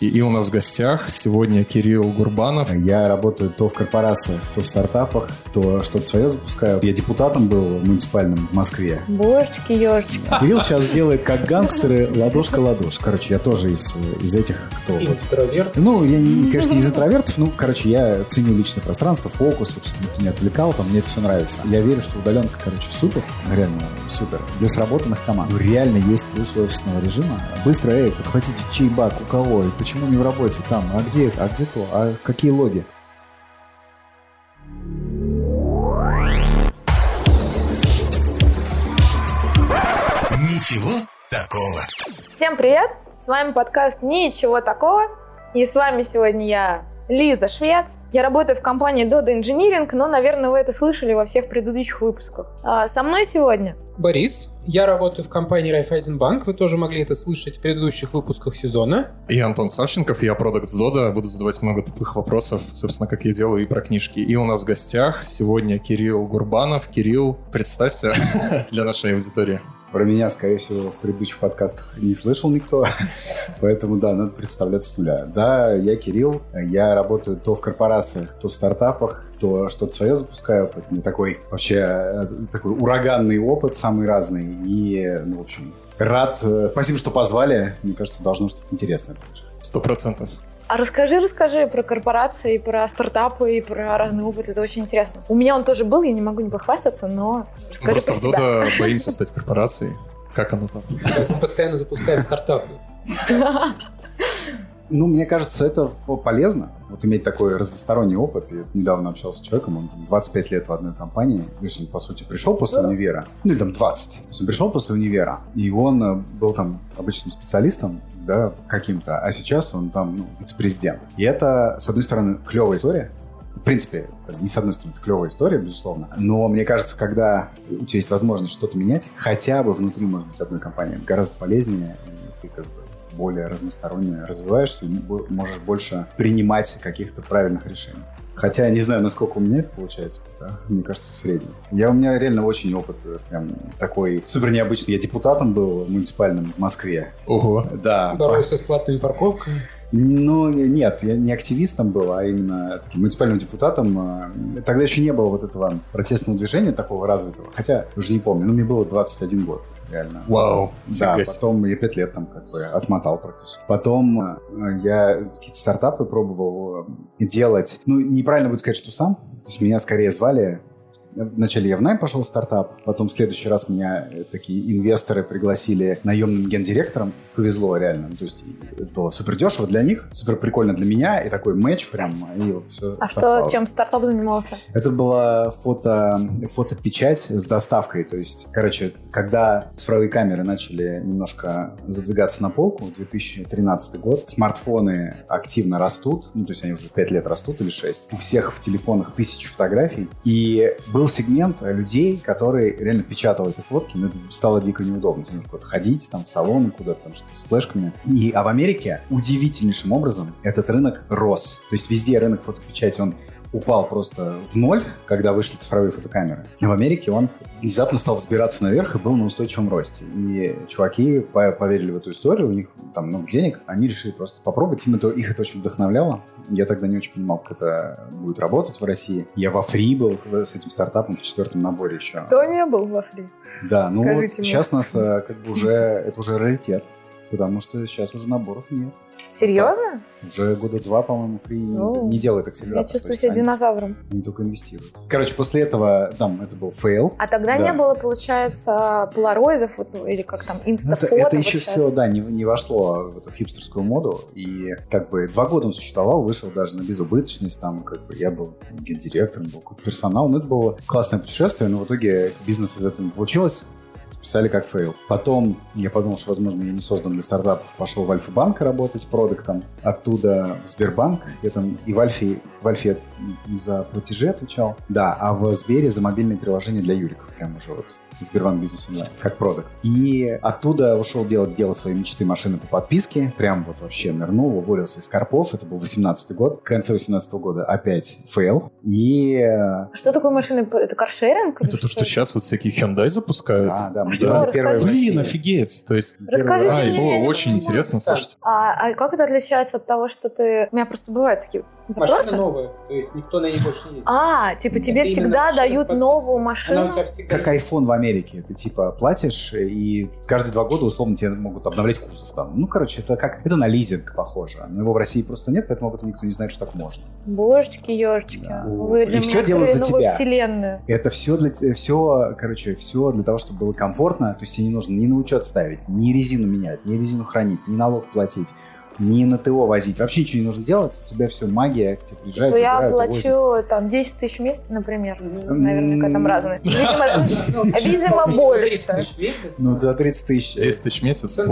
И, и у нас в гостях сегодня Кирилл Гурбанов. Я работаю то в корпорациях, то в стартапах, то что-то свое запускаю. Я депутатом был муниципальным в Москве. Божечки, ежечки. Кирилл сейчас делает как гангстеры ладошка-ладош. Короче, я тоже из, из этих, кто... Вот. Интроверт? Ну, я, не, конечно, не из интровертов. Ну, короче, я ценю личное пространство, фокус, вот, чтобы никто не отвлекал, там, мне это все нравится. Я верю, что удаленка, короче, супер, реально супер. Для сработанных команд. Ну, реально есть плюс офисного режима. Быстро, эй, подхватите чайбак, у кого, и почему не в работе, там, а где, а где то, а какие логи? Ничего такого. Всем привет! С вами подкаст «Ничего такого». И с вами сегодня я, Лиза Швец. Я работаю в компании Dodo Engineering, но, наверное, вы это слышали во всех предыдущих выпусках. А со мной сегодня Борис. Я работаю в компании Райфайзенбанк. Вы тоже могли это слышать в предыдущих выпусках сезона. И Антон Савченков, я продукт Дода. Буду задавать много тупых вопросов, собственно, как я делаю и про книжки. И у нас в гостях сегодня Кирилл Гурбанов. Кирилл, представься для нашей аудитории. Про меня, скорее всего, в предыдущих подкастах не слышал никто, поэтому, да, надо представляться с нуля. Да, я Кирилл, я работаю то в корпорациях, то в стартапах, то что-то свое запускаю. Поэтому такой вообще э, такой ураганный опыт, самый разный. И, ну, в общем, рад. Э, спасибо, что позвали. Мне кажется, должно что-то интересное Сто процентов. А расскажи, расскажи про корпорации, про стартапы и про разный опыт. Это очень интересно. У меня он тоже был, я не могу не похвастаться, но расскажи Просто про себя. в боимся стать корпорацией. Как оно там? Мы постоянно запускаем стартапы. Ну, мне кажется, это полезно, вот иметь такой разносторонний опыт. Я недавно общался с человеком, он 25 лет в одной компании, то есть он, по сути, пришел после универа, ну, или там 20. То есть он пришел после универа, и он э, был там обычным специалистом, да, каким-то, а сейчас он там ну, вице-президент. И это, с одной стороны, клевая история, в принципе, не с одной стороны, это клевая история, безусловно. Но мне кажется, когда у тебя есть возможность что-то менять, хотя бы внутри, может быть, одной компании, гораздо полезнее, и ты как бы более разносторонне развиваешься, и можешь больше принимать каких-то правильных решений. Хотя не знаю, насколько у меня это получается, да? мне кажется, средний. Я, у меня реально очень опыт э, прям такой супер необычный. Я депутатом был муниципальным в Москве. Ого. Да. Боролся с платными парковками. Ну, нет, я не активистом был, а именно таким муниципальным депутатом. А, тогда еще не было вот этого протестного движения такого развитого. Хотя, уже не помню, ну, мне было 21 год реально. Вау. Да, потом я пять лет там как бы отмотал практически. Потом э, я какие-то стартапы пробовал э, делать. Ну, неправильно будет сказать, что сам. То есть меня скорее звали Вначале я в найм пошел в стартап, потом в следующий раз меня э, такие инвесторы пригласили наемным гендиректором. Повезло реально. То есть это было супер дешево для них, супер прикольно для меня, и такой матч прям, и вот все. А что, чем стартап занимался? Это была фото, фотопечать с доставкой. То есть, короче, когда цифровые камеры начали немножко задвигаться на полку, 2013 год, смартфоны активно растут, ну, то есть они уже 5 лет растут или 6. У всех в телефонах тысячи фотографий, и был был сегмент людей, которые реально печатал эти фотки, но это стало дико неудобно. Тебе нужно куда-то ходить, там, в салоны куда-то, там, что-то с флешками. И, а в Америке удивительнейшим образом этот рынок рос. То есть везде рынок фотопечати, он упал просто в ноль, когда вышли цифровые фотокамеры. В Америке он внезапно стал взбираться наверх и был на устойчивом росте. И чуваки поверили в эту историю, у них там много денег, они решили просто попробовать. Им это, их это очень вдохновляло. Я тогда не очень понимал, как это будет работать в России. Я во фри был с этим стартапом в четвертом наборе еще. Кто не был во фри? Да, ну вот сейчас нас э, как бы уже, это уже раритет, потому что сейчас уже наборов нет. Серьезно? Уже года два, по-моему, ФРИИ ну, не делает акселератор. Я чувствую себя они, динозавром. Они только инвестируют. Короче, после этого, там, это был fail. А тогда да. не было, получается, полароидов вот, ну, или как там, инстафото? Это, это еще сейчас. все, да, не, не вошло в эту хипстерскую моду. И как бы два года он существовал, вышел даже на безубыточность. Там как бы я был гендиректором, был персонал. Ну, это было классное путешествие, но в итоге бизнес из этого не получилось списали как fail. Потом я подумал, что, возможно, я не создан для стартапов. Пошел в Альфа-банк работать продуктом. Оттуда в Сбербанк. Я там и в Альфе, в Альфе за платежи отвечал. Да, а в Сбере за мобильные приложения для юриков. Прям уже вот Сбербанк Бизнес Онлайн, как продукт. И оттуда ушел делать дело своей мечты машины по подписке. Прям вот вообще нырнул, уволился из корпов. Это был 18 год. В конце 18 года опять fail. И... Что такое машины? Это каршеринг? Это то, что сейчас вот всякие Hyundai запускают? Да, да. Мы Расскажи. России. Блин, офигеть. То есть... Расскажите Ай, не очень интересно, Так. слушайте. А, а как это отличается от того, что ты... У меня просто бывают такие запросы. Машина новая, то есть никто на ней больше не ездит. А, типа тебе Это именно всегда дают новую Она машину. у тебя всегда Как iPhone в Америке. Ты типа платишь, и каждые два года условно тебе могут обновлять кузов там. Ну, короче, это как это на лизинг похоже. Но его в России просто нет, поэтому об этом никто не знает, что так можно. Божечки, ежечки. Да. Вы для И всё делают за тебя. вселенную. Это все для все, короче, все для того, чтобы было комфортно. То есть тебе не нужно ни на учет ставить, ни резину менять, ни резину хранить, ни налог платить, ни на ТО возить. Вообще ничего не нужно делать. У тебя все магия, к тебе приезжают, Типа я плачу там 10 тысяч в месяц, например. Наверняка там разные. Видимо, Ну, ну, больше. 30 тысяч в месяц. Ну, до 30 тысяч. 10 тысяч в месяц Ну,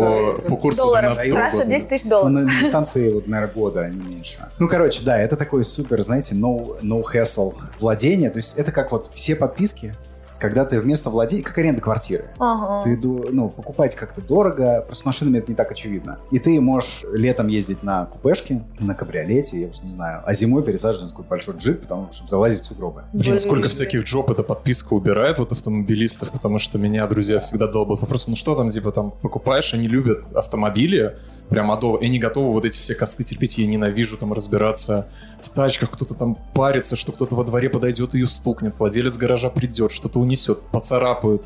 по, курсу долларов. 12 Страшно, Страша года. 10 тысяч Ну, долларов. на дистанции, вот, наверное, года, а не меньше. Ну, короче, да, это такой супер, знаете, no hassle владение. То есть это как вот все подписки, когда ты вместо владения, как аренда квартиры. Ага. Ты, ну, покупать как-то дорого, просто с машинами это не так очевидно. И ты можешь летом ездить на купешке, на кабриолете, я уж не знаю, а зимой пересаживать на такой большой джип, потому чтобы залазить в сугробы. Блин, сколько Блин. всяких джоб эта подписка убирает вот автомобилистов, потому что меня друзья всегда долбят вопросом, ну что там, типа, там, покупаешь, они любят автомобили, прям адово, и они готовы вот эти все косты терпеть, я ненавижу там разбираться в тачках, кто-то там парится, что кто-то во дворе подойдет и ее стукнет, владелец гаража придет, что-то унесет, поцарапают.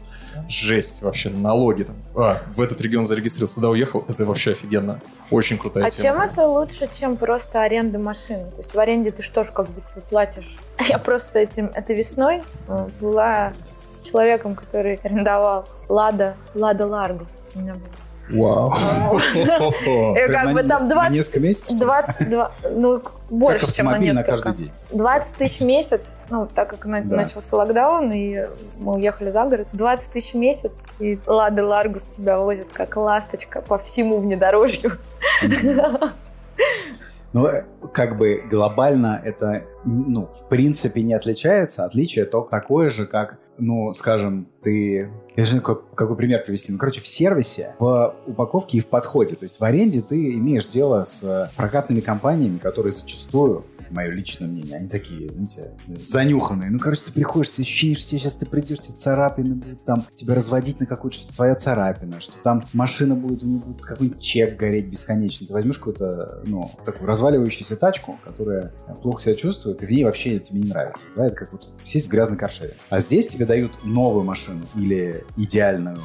Жесть вообще, налоги там. А, в этот регион зарегистрировался, туда уехал, это вообще офигенно. Очень крутая А тема. чем это лучше, чем просто аренда машины? То есть в аренде ты что ж как бы тебе платишь? Я просто этим, этой весной э, была человеком, который арендовал Лада, Лада Ларгус. У меня был. Вау. Как бы там на 20... несколько месяцев? 22, ну, больше, чем на несколько. каждый день. 20 тысяч в месяц, ну, так как начался локдаун, и мы уехали за город, 20 тысяч в месяц, и Лада Ларгус тебя возит как ласточка по всему внедорожью. Ну, как бы глобально это, ну, в принципе не отличается. Отличие только такое же, как, ну, скажем, ты... Я же не знаю, как- какой пример привести. Ну, короче, в сервисе, в упаковке и в подходе. То есть в аренде ты имеешь дело с э, прокатными компаниями, которые зачастую мое личное мнение, они такие, знаете, занюханные. Ну, короче, ты приходишь, тебе ощущение, что тебе сейчас ты придешь, тебе царапины будут там, тебя разводить на какую-то, что твоя царапина, что там машина будет, у нее будет какой-нибудь чек гореть бесконечно. Ты возьмешь какую-то, ну, такую разваливающуюся тачку, которая плохо себя чувствует, и в ней вообще тебе не нравится. Да? Это как вот сесть в грязной каршере. А здесь тебе дают новую машину или идеальную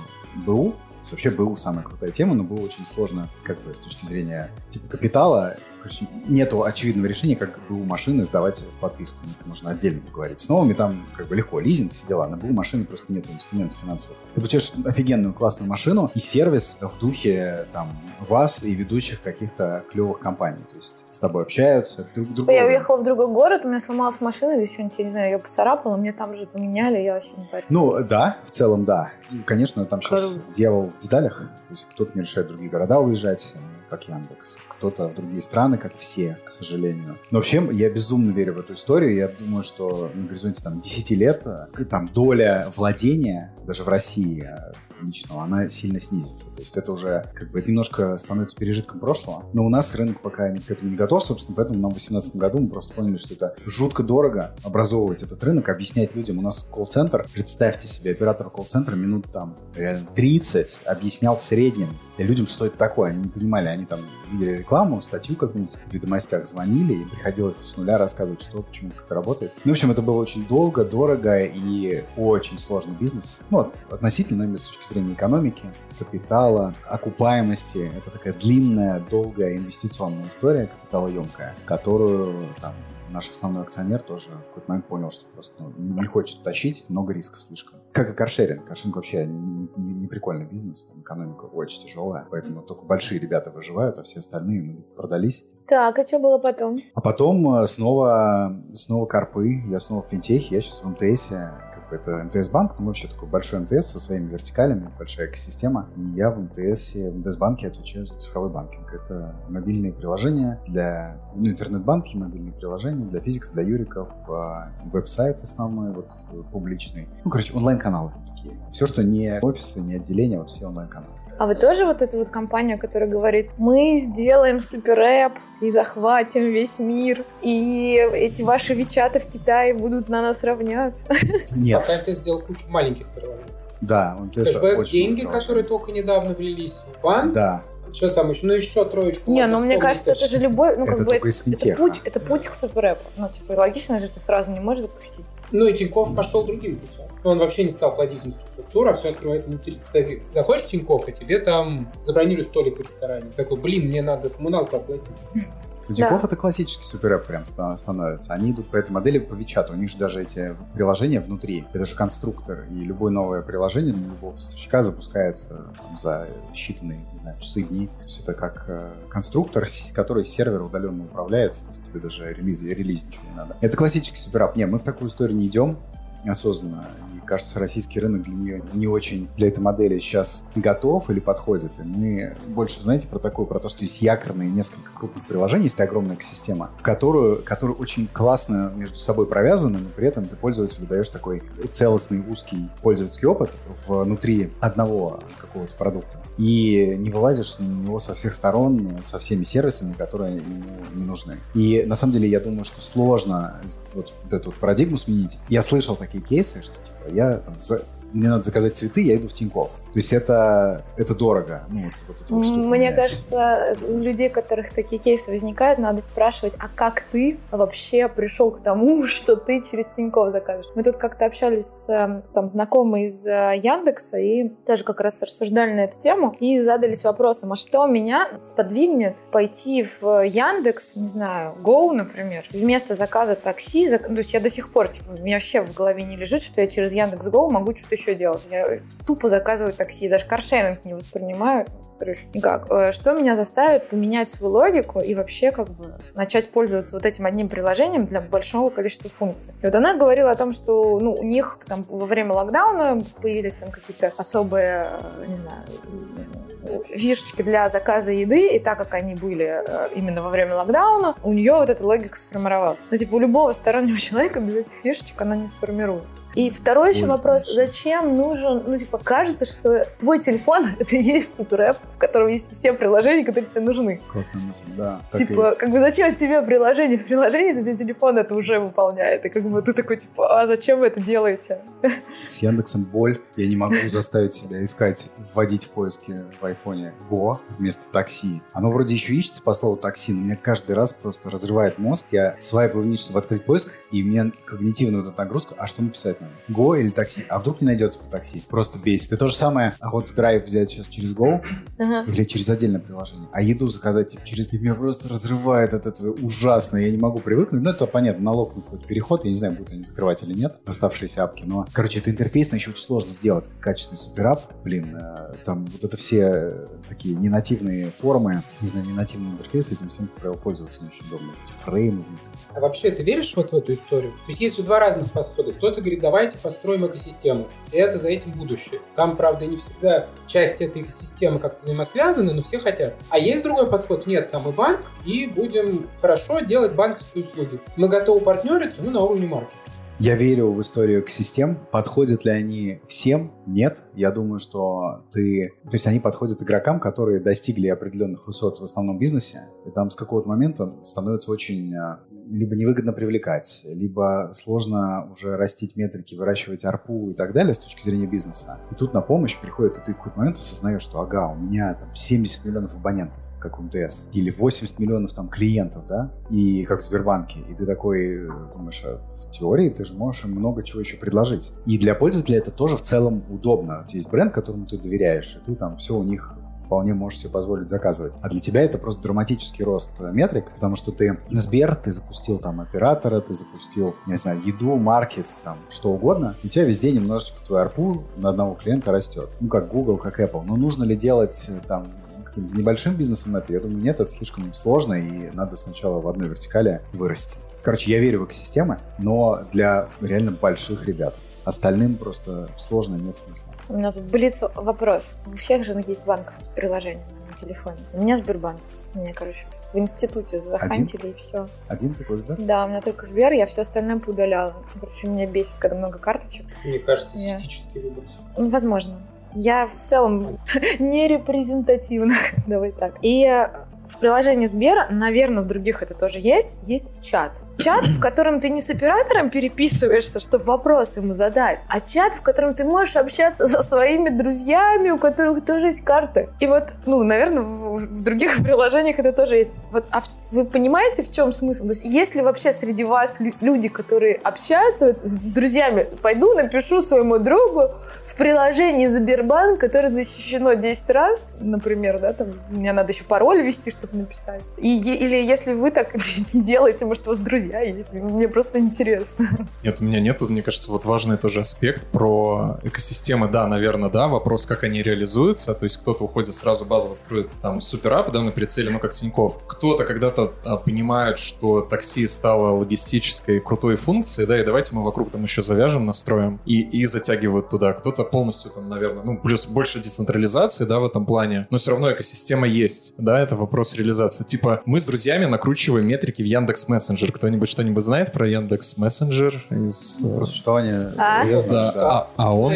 БУ, вообще БУ самая крутая тема, но БУ очень сложно, как бы, с точки зрения типа капитала. Короче, нету очевидного решения, как БУ машины сдавать в подписку. Это можно отдельно поговорить. С новыми там как бы легко, лизинг, все дела. На БУ машины просто нет инструментов финансовых. Ты получаешь офигенную классную машину и сервис в духе там вас и ведущих каких-то клевых компаний. То есть с тобой общаются, друг друга. Я уехала в другой город, у меня сломалась машина или что-нибудь, я не знаю, ее поцарапала, мне там же поменяли, я вообще не парю. Ну, да, в целом, да. И, конечно, там сейчас Круто. дьявол в деталях. То есть кто-то не решает другие города уезжать, как Яндекс. Кто-то в другие страны, как все, к сожалению. Но вообще, я безумно верю в эту историю. Я думаю, что на горизонте там 10 лет э, там доля владения даже в России э, личного, она сильно снизится. То есть это уже как бы немножко становится пережитком прошлого. Но у нас рынок пока к этому не готов, собственно, поэтому нам в 2018 году мы просто поняли, что это жутко дорого образовывать этот рынок, объяснять людям. У нас колл-центр, представьте себе, оператор колл-центра минут там реально 30 объяснял в среднем людям, что это такое. Они не понимали, они там видели рекламу, статью какую-нибудь в ведомостях звонили, и приходилось с нуля рассказывать, что, почему, как это работает. Ну, в общем, это было очень долго, дорого и очень сложный бизнес. Ну, относительно, именно с точки зрения экономики, капитала, окупаемости. Это такая длинная, долгая инвестиционная история, капиталоемкая, которую там, наш основной акционер тоже в какой-то момент понял, что просто ну, не хочет тащить, много рисков слишком. Как и каршеринг. Каршеринг вообще не, не- не прикольный бизнес, там экономика очень тяжелая, поэтому только большие ребята выживают, а все остальные ну, продались. Так, а что было потом? А потом э, снова, снова карпы, я снова в финтехе, я сейчас в МТСе, как бы это МТС-банк, ну вообще такой большой МТС со своими вертикалями, большая экосистема, и я в МТСе, в МТС-банке отвечаю за цифровой банкинг. Это мобильные приложения для, ну, интернет-банки, мобильные приложения для физиков, для юриков, э, веб-сайт основной, вот, э, публичный. Ну, короче, онлайн-каналы такие. Все, что не офисы, не отделения, вот все онлайн-каналы. А вы тоже вот эта вот компания, которая говорит, мы сделаем суперэп и захватим весь мир, и эти ваши вичаты в Китае будут на нас равняться? Нет. Пока ты сделал кучу маленьких приложений. Да, МТС Кэшбэк, деньги, хорошо. которые только недавно влились в банк. Да, Что там еще? Ну, еще троечку. Не, ну мне кажется, это же любой, ну Это как бы только это, это путь, это путь к суперэпу. Ну типа логично же ты сразу не можешь запустить. Ну, и Тиньков пошел другим путем. Он вообще не стал платить инфраструктуру, а все открывает внутри. Ты заходишь в Тиньков, и тебе там забронируют столик в ресторане. Такой, блин, мне надо коммуналку оплатить. У Тинькофф это классический суперэп прям ста- становится. Они идут по этой модели по Вичату. У них же даже эти приложения внутри. Это же конструктор. И любое новое приложение для любого поставщика запускается там, за считанные, не знаю, часы, дни. То есть это как э, конструктор, который с сервера удаленно управляется. То есть тебе даже релиз, релиз ничего не надо. Это классический суперап. Не, мы в такую историю не идем осознанно. Кажется, российский рынок для нее не очень для этой модели сейчас готов или подходит. И мы больше, знаете, про такое, про то, что есть якорные несколько крупных приложений, есть огромная экосистема, в которую, которую очень классно между собой провязаны, но при этом ты пользователю даешь такой целостный узкий пользовательский опыт внутри одного какого-то продукта. И не вылазишь на него со всех сторон, со всеми сервисами, которые ему не нужны. И на самом деле я думаю, что сложно вот, вот эту вот парадигму сменить. Я слышал такие кейсы, что типа я за- мне надо заказать цветы, я иду в Тинькофф. То есть это, это дорого. Ну, вот, вот вот Мне меняется. кажется, у людей, у которых такие кейсы возникают, надо спрашивать, а как ты вообще пришел к тому, что ты через Тинькофф заказываешь? Мы тут как-то общались с э, там, знакомой из э, Яндекса и тоже как раз рассуждали на эту тему и задались вопросом, а что меня сподвигнет пойти в Яндекс, не знаю, Go, например, вместо заказа такси, зак- то есть я до сих пор, типа, у меня вообще в голове не лежит, что я через Яндекс Go могу что-то еще делать. Я тупо заказываю такси, даже каршеринг не воспринимаю. Короче, никак. Э, Что меня заставит поменять свою логику и вообще как бы начать пользоваться вот этим одним приложением для большого количества функций. И вот она говорила о том, что ну, у них там во время локдауна появились там какие-то особые, э, не знаю, фишечки для заказа еды, и так как они были э, именно во время локдауна, у нее вот эта логика сформировалась. Но типа у любого стороннего человека без этих фишечек она не сформируется. И второй еще Ой, вопрос, зачем нужен, ну типа кажется, что твой телефон это и есть суперэп, в котором есть все приложения, которые тебе нужны. Классная мысль, да. Типа, как бы зачем тебе приложение? Приложение, если телефон это уже выполняет. И как бы ты такой, типа, а зачем вы это делаете? С Яндексом боль. Я не могу заставить себя искать, вводить в поиске в айфоне Go вместо такси. Оно вроде еще ищется по слову такси, но мне каждый раз просто разрывает мозг. Я свайпаю вниз, чтобы открыть поиск, и мне когнитивную вот эту нагрузку, а что написать надо? Go или такси? А вдруг не найдется по такси? Просто бесит. И то же самое, а вот драйв взять сейчас через Go Ага. или через отдельное приложение, а еду заказать типа, через... Меня просто разрывает от этого ужасно. Я не могу привыкнуть. Ну, это понятно, налог на какой-то переход. Я не знаю, будут они закрывать или нет, оставшиеся апки. Но, короче, это интерфейсно еще очень сложно сделать. Качественный суперап. Блин, э, там вот это все э, такие ненативные формы, не знаю, ненативный интерфейс, этим всем, как правило, пользоваться не очень удобно. Эти фреймы. А вообще, ты веришь вот в эту историю? То есть есть же два разных подхода. Кто-то говорит, давайте построим экосистему. И это за этим будущее. Там, правда, не всегда часть этой экосистемы как-то взаимосвязаны, но все хотят. А есть другой подход. Нет, там и банк, и будем хорошо делать банковские услуги. Мы готовы партнериться, ну, на уровне маркетинга. Я верю в историю экосистем. Подходят ли они всем? Нет. Я думаю, что ты... То есть они подходят игрокам, которые достигли определенных высот в основном бизнесе, и там с какого-то момента становится очень а, либо невыгодно привлекать, либо сложно уже растить метрики, выращивать арпу и так далее с точки зрения бизнеса. И тут на помощь приходит, и ты в какой-то момент осознаешь, что ага, у меня там 70 миллионов абонентов как МТС, или 80 миллионов там клиентов, да, и как в Сбербанке, и ты такой э, думаешь, а в теории ты же можешь им много чего еще предложить. И для пользователя это тоже в целом удобно. Тебя есть бренд, которому ты доверяешь, и ты там все у них вполне можешь себе позволить заказывать. А для тебя это просто драматический рост э, метрик, потому что ты Сбер, ты запустил там оператора, ты запустил, не знаю, еду, маркет, там, что угодно. У тебя везде немножечко твой арпу на одного клиента растет. Ну, как Google, как Apple. Но нужно ли делать э, там каким-то небольшим бизнесом это? Я думаю, нет, это слишком сложно, и надо сначала в одной вертикали вырасти. Короче, я верю в экосистемы, но для реально больших ребят. Остальным просто сложно, нет смысла. У нас блиц вопрос. У всех же есть банковские приложения на телефоне. У меня Сбербанк. Мне, короче, в институте захантили и все. Один такой, да? Да, у меня только Сбер, я все остальное поудаляла. Короче, меня бесит, когда много карточек. Мне кажется, Я- статистический выбор. Ну, возможно. Я в целом не репрезентативна, давай так. И э, в приложении Сбера, наверное, в других это тоже есть, есть чат. чат, в котором ты не с оператором переписываешься, чтобы вопрос ему задать, а чат, в котором ты можешь общаться со своими друзьями, у которых тоже есть карты. И вот, ну, наверное, в, в других приложениях это тоже есть. Вот, а вы понимаете, в чем смысл? То есть, если вообще среди вас люди, которые общаются с, с друзьями, пойду напишу своему другу, приложении Сбербанк, которое защищено 10 раз, например, да, там, мне надо еще пароль ввести, чтобы написать. И, или если вы так не делаете, может, у вас друзья есть, мне просто интересно. Нет, у меня нет, мне кажется, вот важный тоже аспект про экосистемы, да, наверное, да, вопрос, как они реализуются, то есть кто-то уходит сразу базово строит там суперап, да, на прицеле, ну, как Тиньков. Кто-то когда-то а, понимает, что такси стало логистической крутой функцией, да, и давайте мы вокруг там еще завяжем, настроим, и, и затягивают туда. Кто-то полностью там, наверное, ну, плюс больше децентрализации, да, в этом плане, но все равно экосистема есть, да, это вопрос реализации. Типа, мы с друзьями накручиваем метрики в Яндекс Мессенджер. Кто-нибудь что-нибудь знает про Яндекс Мессенджер? Из... Э, что они... А? Да, а, а он...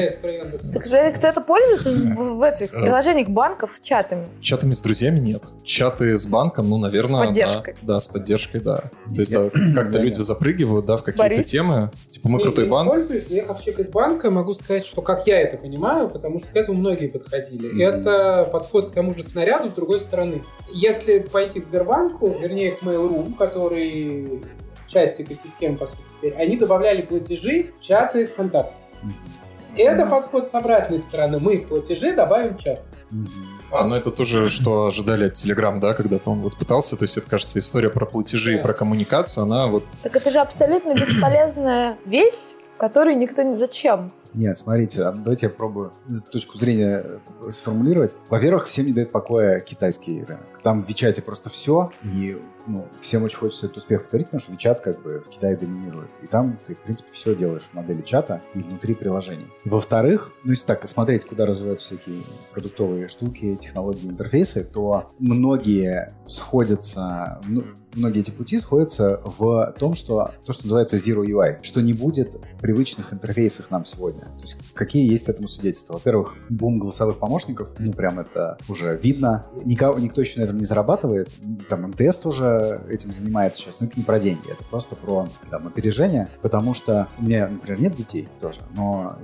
Так кто-то пользуется в, в этих приложениях банков чатами? Чатами с друзьями нет. Чаты с банком, ну, наверное... С поддержкой. Да, да с поддержкой, да. То есть, да, как-то люди запрыгивают, да, в какие-то темы. Типа, мы крутой банк. Я человек из банка могу сказать, что как я это понимаю, потому что к этому многие подходили. Это подход к тому же снаряду с другой стороны. Если пойти к Сбербанку, вернее к Mail.ru, который часть экосистемы, по сути, теперь, они добавляли платежи в чаты ВКонтакте. Mm-hmm. Это подход с обратной стороны. Мы в платежи добавим чат. Mm-hmm. А, ну это тоже, что ожидали от Telegram, да, когда-то он вот пытался, то есть это, кажется, история про платежи и про коммуникацию, она вот... Так это же абсолютно бесполезная вещь, которой никто не... Зачем? Нет, смотрите, а давайте я пробую с точку зрения сформулировать. Во-первых, всем не дает покоя китайский рынок. Там в Вичате просто все, и ну, всем очень хочется этот успех повторить, потому что Вичат как бы в Китае доминирует. И там ты, в принципе, все делаешь в модели чата и внутри приложений. Во-вторых, ну, если так смотреть, куда развиваются всякие продуктовые штуки, технологии, интерфейсы, то многие сходятся, ну, многие эти пути сходятся в том, что то, что называется Zero UI, что не будет привычных интерфейсов нам сегодня. То есть какие есть этому свидетельства? Во-первых, бум голосовых помощников, ну прям это уже видно. Никого, никто еще на этом не зарабатывает. Там МТС тоже этим занимается сейчас, но это не про деньги, это просто про там, опережение, потому что у меня, например, нет детей тоже, но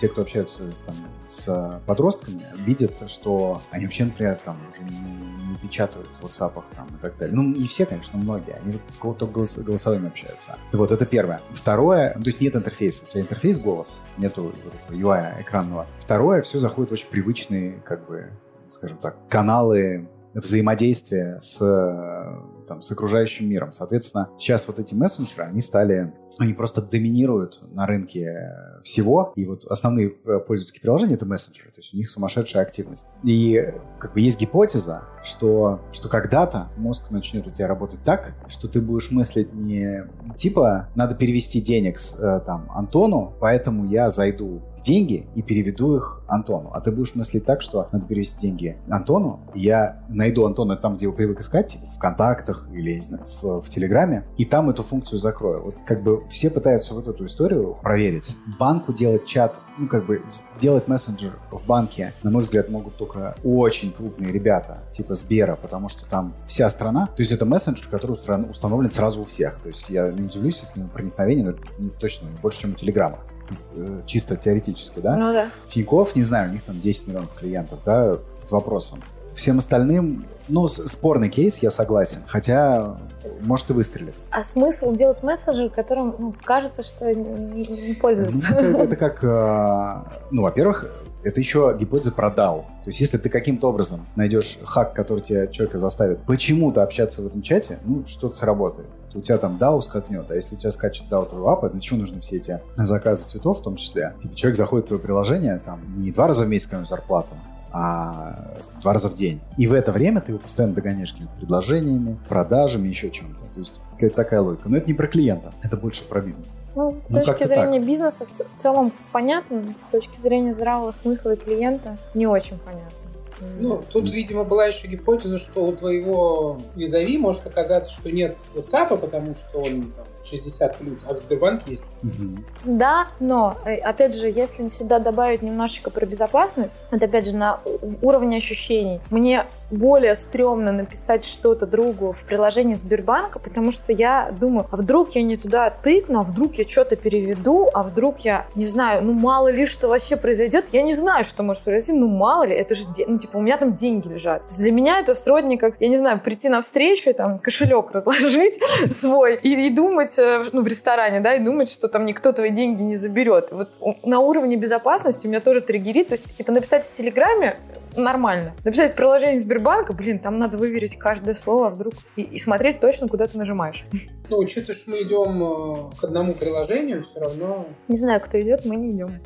те, кто общаются с, там, с подростками, видят, что они вообще, например, там уже не, не печатают в WhatsApp там, и так далее. Ну, не все, конечно, многие. Они вот кого-то голос, голосовыми общаются. Вот, это первое. Второе, то есть нет интерфейса. У тебя интерфейс голос, нету вот этого UI экранного. Второе, все заходит в очень привычные, как бы, скажем так, каналы взаимодействия с, там, с окружающим миром. Соответственно, сейчас вот эти мессенджеры, они стали они просто доминируют на рынке всего. И вот основные э, пользовательские приложения — это мессенджеры. То есть у них сумасшедшая активность. И как бы есть гипотеза, что, что когда-то мозг начнет у тебя работать так, что ты будешь мыслить не типа «надо перевести денег с, э, там, Антону, поэтому я зайду в деньги и переведу их Антону». А ты будешь мыслить так, что надо перевести деньги Антону, я найду Антона там, где его привык искать, типа в контактах или, не знаю, в, в Телеграме, и там эту функцию закрою. Вот как бы все пытаются вот эту историю проверить. Банку делать чат, ну, как бы делать мессенджер в банке, на мой взгляд, могут только очень крупные ребята, типа Сбера, потому что там вся страна, то есть это мессенджер, который установлен сразу у всех. То есть я не удивлюсь, если проникновение ну, не, точно больше, чем у Телеграма э, чисто теоретически, да? Ну да. Тинькофф, не знаю, у них там 10 миллионов клиентов, да, под вопросом. Всем остальным, ну, спорный кейс, я согласен. Хотя может и выстрелит. А смысл делать мессенджер, которым ну, кажется, что не, не пользуются? Ну, это, это как, э, ну, во-первых, это еще гипотеза про DAO. То есть, если ты каким-то образом найдешь хак, который тебя человека заставит почему-то общаться в этом чате, ну, что-то сработает. У тебя там DAO скакнет, а если у тебя скачет DAO TrueUp, для чего нужны все эти заказы цветов в том числе? Типа, человек заходит в твое приложение, там, не два раза в месяц, зарплату, а два раза в день. И в это время ты его постоянно догоняешь какими-то предложениями, продажами, еще чем-то. То есть какая-то такая логика. Но это не про клиента, это больше про бизнес. Ну, с ну, точки зрения так. бизнеса в, в целом понятно, с точки зрения здравого смысла и клиента не очень понятно. Ну, тут, видимо, была еще гипотеза, что у твоего визави может оказаться, что нет WhatsApp, потому что он там, 60 плюс, а в Сбербанке есть. Угу. Да, но, э, опять же, если сюда добавить немножечко про безопасность, это, опять же, на уровне ощущений. Мне более стрёмно написать что-то другу в приложении Сбербанка, потому что я думаю, а вдруг я не туда тыкну, а вдруг я что-то переведу, а вдруг я, не знаю, ну мало ли что вообще произойдет. Я не знаю, что может произойти, ну мало ли, это же, ну типа у меня там деньги лежат. Для меня это сродни как, я не знаю, прийти на встречу и там кошелек разложить свой и, и думать, э, ну в ресторане, да, и думать, что там никто твои деньги не заберет. Вот на уровне безопасности у меня тоже триггерит, то есть типа написать в Телеграме нормально. Написать приложение Сбербанка, блин, там надо выверить каждое слово а вдруг и, и смотреть точно, куда ты нажимаешь. Ну, учитывая, что мы идем э, к одному приложению, все равно... Не знаю, кто идет, мы не идем.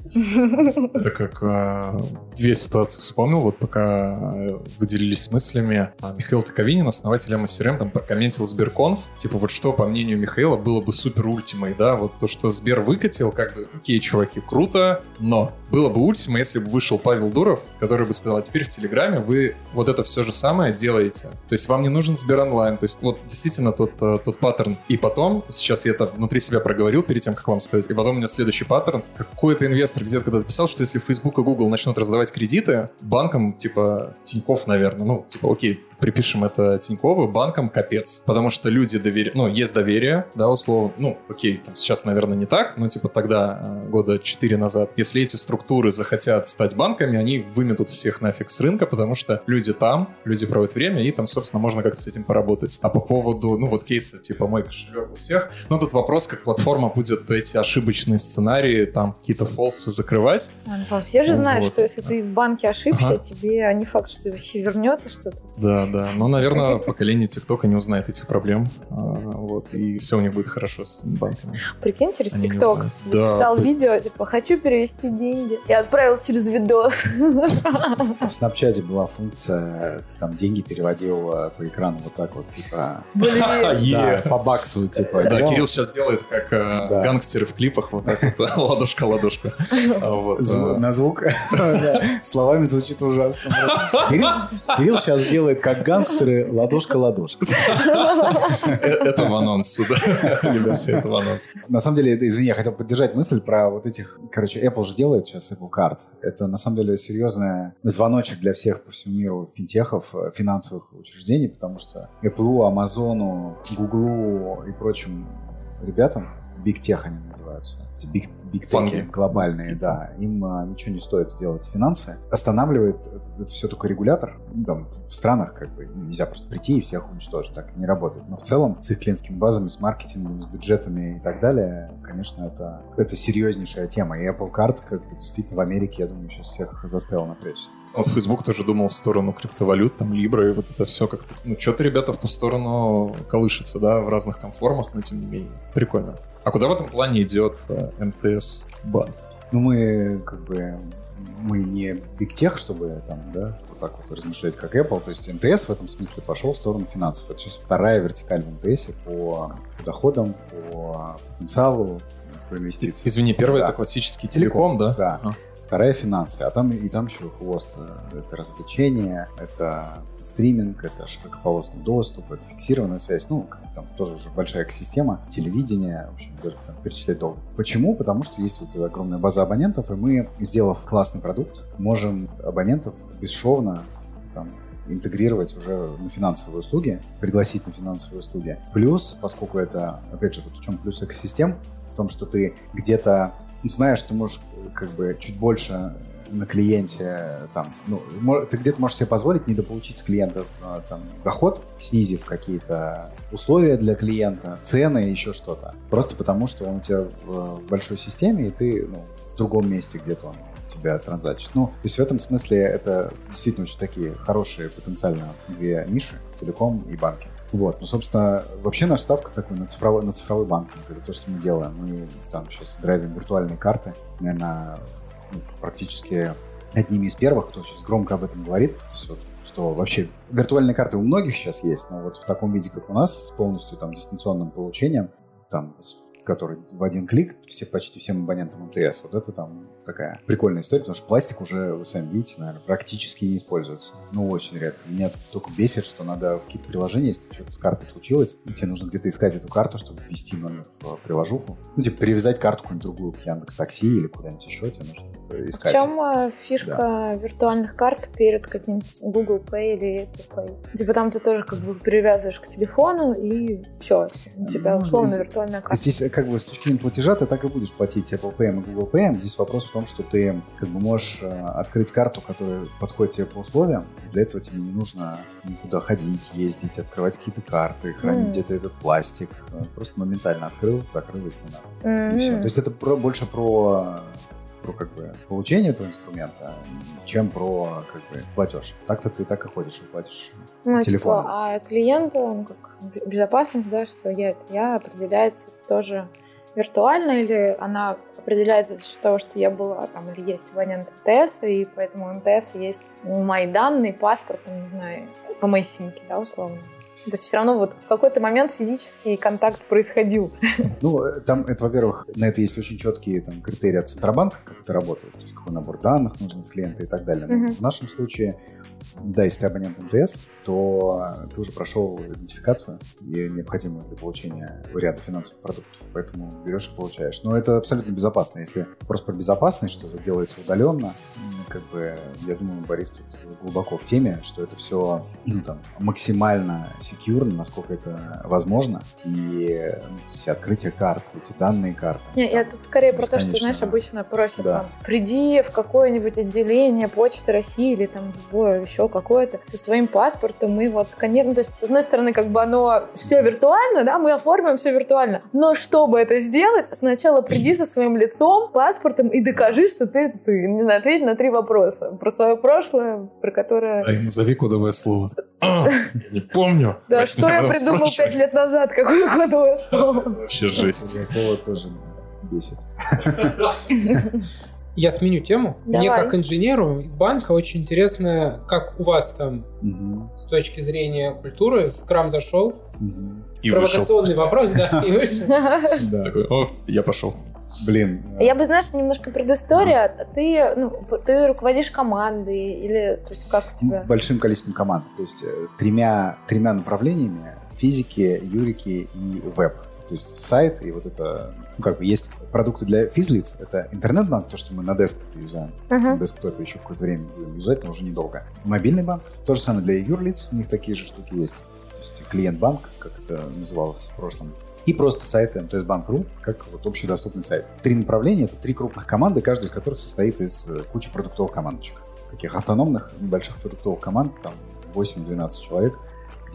Это как э, две ситуации вспомнил, вот пока э, вы делились мыслями. А, Михаил Таковинин, основатель MSRM, там прокомментил Сберконф. Типа вот что, по мнению Михаила, было бы супер ультимой, да? Вот то, что Сбер выкатил, как бы, окей, чуваки, круто, но было бы ультима, если бы вышел Павел Дуров, который бы сказал, а теперь в Телеграме вы вот это все же самое делаете. То есть вам не нужен Сбер онлайн. То есть вот действительно тот, э, тот паттерн. И потом, сейчас я это внутри себя проговорил перед тем, как вам сказать, и потом у меня следующий паттерн. Какой-то инвестор где-то когда-то писал, что если Facebook и Google начнут раздавать кредиты, банкам, типа Тиньков, наверное, ну, типа, окей, припишем это Тинькову, банкам капец. Потому что люди доверяют, ну, есть доверие, да, условно, ну, окей, там сейчас, наверное, не так, но, типа, тогда, э, года 4 назад, если эти структуры захотят стать банками, они выметут всех нафиг с рынка, потому что люди там, люди проводят время, и там, собственно, можно как-то с этим поработать. А по поводу, ну, вот кейса, типа, мой кошелек у всех, ну, тут вопрос, как платформа будет эти ошибочные сценарии, там, какие-то фолсы закрывать. Антон, все же знают, вот. что если ты в банке ошибся, ага. тебе не факт, что вообще вернется что-то. Да, да. Но, наверное, поколение ТикТока не узнает этих проблем. А, вот, и все у них будет хорошо с банками. Прикинь, через ТикТок записал да. видео, типа, хочу перевести деньги. И отправил через видос. В Снапчате была функция, ты там деньги переводил э, по экрану вот так вот, типа... Да, по баксу, типа. Да, Кирилл сейчас делает, как э, гангстеры в клипах, вот так вот, ладошка-ладошка. А на звук словами звучит ужасно. Кирилл сейчас делает, как гангстеры, ладошка-ладошка. Это в анонс, да. Это в анонс. На самом деле, извини, я хотел поддержать мысль про вот этих... Короче, Apple же делает сейчас Apple Card. Это, на самом деле, серьезный звоночек для всех по всему миру финтехов, финансовых учреждений, потому что Apple, Amazon, Google и прочим ребятам Big Tech они называются. Эти Big, big Tech глобальные, да. Им а, ничего не стоит сделать финансы. Останавливает это, это все только регулятор. Ну, там, в странах как бы нельзя просто прийти и всех уничтожить. Так не работает. Но в целом с их клиентскими базами, с маркетингом, с бюджетами и так далее, конечно, это, это серьезнейшая тема. И Apple Card как бы действительно в Америке, я думаю, сейчас всех заставил напрячься. Вот Facebook тоже думал в сторону криптовалют, там, Libra, и вот это все как-то... Ну, что-то ребята в ту сторону колышется, да, в разных там формах, но тем не менее. Прикольно. А куда в этом плане идет э, МТС банк? Ну, мы как бы мы не бигтех, чтобы там, да, вот так вот размышлять, как Apple. То есть МТС в этом смысле пошел в сторону финансов. Это сейчас вторая вертикаль в МТС по, по доходам, по потенциалу, по инвестициям. Извини, первый да. это классический телеком, телеком да? Да. А вторая финансы, а там и там еще хвост. Это развлечение, это стриминг, это широкополосный доступ, это фиксированная связь, ну, там тоже уже большая экосистема, телевидение, в общем, даже там перечислять долго. Почему? Потому что есть вот огромная база абонентов, и мы, сделав классный продукт, можем абонентов бесшовно там, интегрировать уже на финансовые услуги, пригласить на финансовые услуги. Плюс, поскольку это, опять же, вот в чем плюс экосистем, в том, что ты где-то ну, знаешь, ты можешь как бы чуть больше на клиенте, там, ну, ты где-то можешь себе позволить недополучить с клиента а, там, доход, снизив какие-то условия для клиента, цены, еще что-то. Просто потому, что он у тебя в, в большой системе, и ты ну, в другом месте где-то он тебя транзачит. Ну, то есть в этом смысле это действительно очень такие хорошие потенциально две ниши, телеком и банки. Вот, ну, собственно, вообще наша ставка такой на цифровой, на цифровой банкинг. Это то, что мы делаем. Мы там сейчас драйвим виртуальные карты. Наверное, ну, практически одними из первых, кто сейчас громко об этом говорит. То есть вот, что вообще виртуальные карты у многих сейчас есть, но вот в таком виде, как у нас, с полностью там дистанционным получением, там с который в один клик все, почти всем абонентам МТС. Вот это там такая прикольная история, потому что пластик уже, вы сами видите, наверное, практически не используется. Ну, очень редко. Меня только бесит, что надо в какие-то приложения, если что-то с картой случилось, тебе нужно где-то искать эту карту, чтобы ввести номер в приложуху. Ну, типа, привязать карту какую-нибудь другую к Яндекс Такси или куда-нибудь еще, тебе нужно это искать. В чем э, фишка виртуальных карт перед каким-нибудь Google Pay или Apple Pay? Типа там ты тоже как бы привязываешь к телефону и все. У тебя Ну, условно виртуальная карта. Здесь как бы с точки зрения платежа ты так и будешь платить Apple Pay и Google Pay. Здесь вопрос в том, что ты как бы можешь э, открыть карту, которая подходит тебе по условиям. Для этого тебе не нужно никуда ходить, ездить, открывать какие-то карты, хранить Мгм. где-то этот пластик. Э, Просто моментально открыл, закрыл, если надо. И все. То есть это про- больше про про как бы получение этого инструмента, чем про как бы платеж. Так-то ты так и ходишь и платишь. Ну, телефоном. типа, а клиент, ну, как безопасность, да, что я это я, определяется тоже виртуально или она определяется за счет того, что я была там или есть абонент МТС, и поэтому МТС есть мои данные, паспорт, там, не знаю, по моей симке, да, условно. То есть все равно вот в какой-то момент физический контакт происходил. Ну, э, там это, во-первых, на это есть очень четкие там, критерии от Центробанка, как это работает, то есть какой набор данных нужен от клиента и так далее. Но Мгм. в нашем случае, да, если ты абонент МТС, то ты уже прошел идентификацию и необходимую для получения ряда финансовых продуктов, поэтому берешь и получаешь. Но это абсолютно безопасно. Если просто про безопасность, что делается удаленно, как бы, я думаю, Борис тут глубоко в теме, что это все ну, там, максимально секьюрно, насколько это возможно, и ну, все открытие карт, эти данные карты. Не, я тут скорее про то, что, знаешь, обычно просят Да. там, приди в какое-нибудь отделение Почты России или там любое еще какое-то со своим паспортом, мы его отсканируем. Ну, То есть, с одной стороны, как бы оно все виртуально, да, мы оформим все виртуально. Но чтобы это сделать, сначала приди со своим лицом, паспортом и докажи, что ты это ты. Не знаю, ответь на три вопроса. Про свое прошлое, про которое... Ай, назови кодовое слово. А, не помню. Да, что я придумал пять лет назад, какое кодовое слово. Вообще жесть. Слово тоже бесит. Я сменю тему. Мне Давай. как инженеру из банка очень интересно, как у вас там Мгм, с точки зрения культуры скрам зашел. мгм. И вышел. Провокационный вопрос, да, и вышел. Такой, о, я пошел. Блин. Я бы, знаешь, немножко предыстория. А Ты, ну, ты руководишь командой или, то есть, как у тебя? большим количеством команд, то есть э, тремя, тремя направлениями физики, юрики и веб. То есть сайт и вот это, ну как бы есть продукты для физлиц, это интернет-банк, то, что мы на десктопе юзаем, на Мгм. десктопе еще какое-то время будем юзать, но уже недолго. Мобильный банк, то же самое для юрлиц, у них такие же штуки есть. То есть клиент-банк, как это называлось в прошлом. И просто сайты МТС-банк.ру, как вот общедоступный сайт. Три направления, это три крупных команды, каждая из которых состоит из э, кучи продуктовых командочек. Таких автономных, небольших продуктовых команд, там 8-12 человек,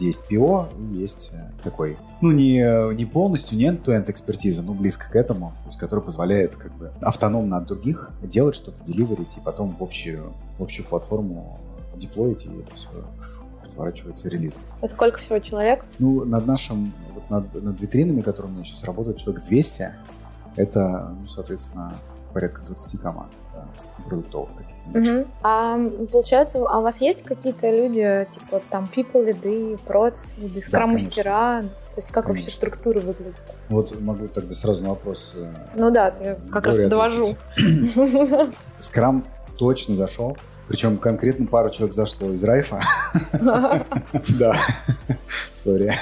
где есть ПО и есть э, такой, ну не, не полностью, не end-to-end экспертиза, но близко к этому, то есть, который позволяет как бы автономно от других делать что-то, деливерить и потом в общую, в общую платформу деплоить, и это все разворачивается релизом. Это сколько всего человек? Ну, над нашим, вот над, над витринами, которые у меня сейчас работают, человек 200, это, ну, соответственно, порядка 20 команд продуктовых таких. Мгм. А получается, а у вас есть какие-то люди, типа там people лиды, проц лиды, скрам-мастера? То есть как вообще Конечно. структура выглядит? Вот могу тогда сразу на вопрос э, Ну да, я как раз ответить. Скрам точно зашел. Причем конкретно пару человек зашло из Райфа. Да. Сори.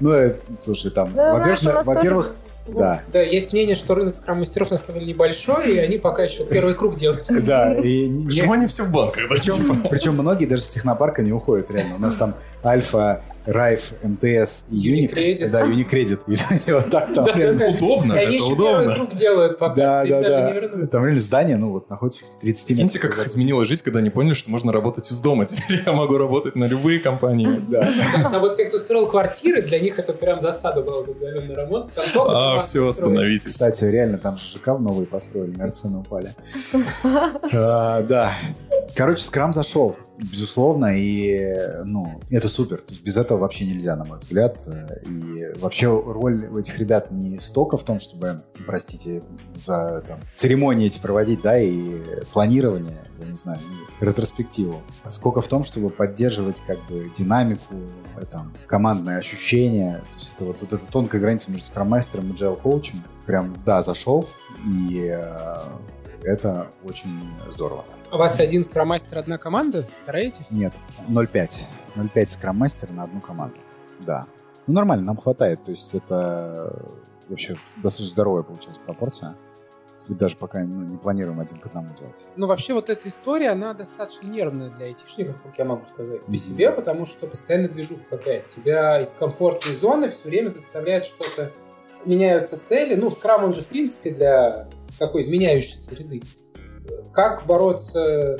Ну, это, слушай, там, во-первых, да, Да, есть мнение, что рынок скрам-мастеров на самом деле небольшой, и они пока еще первый круг делают. да, и Почему они все в банках? типа? Причем, причем многие даже с технопарка не уходят, реально. У нас там Альфа, Райф, МТС и Юник. Unicredit. Да, Юникредит. Вот так там Да, реально. да, Удобно, это еще первый удобно. круг делают пока, Да, да, даже не да. вернули. Там реально здание, ну вот, находится в 30 метрах. Видите, как изменилась жизнь, когда они поняли, что можно работать из дома. Теперь я могу работать на любые компании. Да. А вот те, кто строил квартиры, для них это прям засада была удаленная работа. А, все, остановитесь. Кстати, реально, там же ЖК новые построили, наверное, цены упали. А, Да. Короче, скрам зашел. Безусловно, и, ну, это супер. То есть без этого вообще нельзя, на мой взгляд. И вообще роль у этих ребят не столько в том, чтобы, простите, за там, церемонии эти проводить, да, и планирование, я не знаю, ретроспективу, а сколько в том, чтобы поддерживать как бы динамику, там, командное ощущение. То есть это вот, вот эта тонкая граница между скроммастером и agile коучем прям, да, зашел, и э, это очень здорово. А у вас один скроммастер, одна команда? Стараетесь? Нет, 0,5. 0,5 скроммастер на одну команду. Да. Ну, нормально, нам хватает. То есть это вообще достаточно здоровая получилась пропорция. И даже пока ну, не планируем один к одному делать. Ну, вообще, вот эта история, она достаточно нервная для айтишников, как я могу сказать, по себе, потому что постоянно движуха какая-то. Тебя из комфортной зоны все время заставляет что-то... Меняются цели. Ну, скрам, он же, в принципе, для такой изменяющейся среды. Как бороться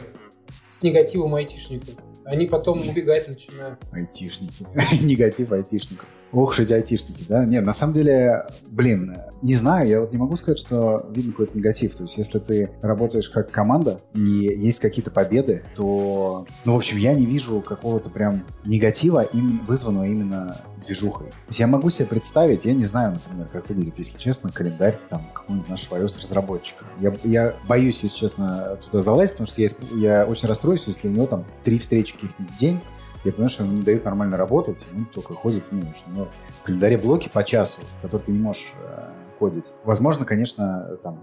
с негативом айтишников? Они потом убегать начинают. Айтишники. Негатив айтишников. Ох, эти айтишники, да? Нет, на самом деле, блин, не знаю, я вот не могу сказать, что видно какой-то негатив. То есть, если ты работаешь как команда и есть какие-то победы, то, ну, в общем, я не вижу какого-то прям негатива, им, вызванного именно движухой. Я могу себе представить, я не знаю, например, как выглядит, если честно, календарь там какого-нибудь нашего iOS-разработчика. Я, я боюсь, если честно, туда залазить, потому что я, я очень расстроюсь, если у него там три встречи каких-нибудь в день, я понимаю, что ему не дают нормально работать, он только ходит, ну, что у него в календаре блоки по часу, в которые ты не можешь э, ходить. Возможно, конечно, там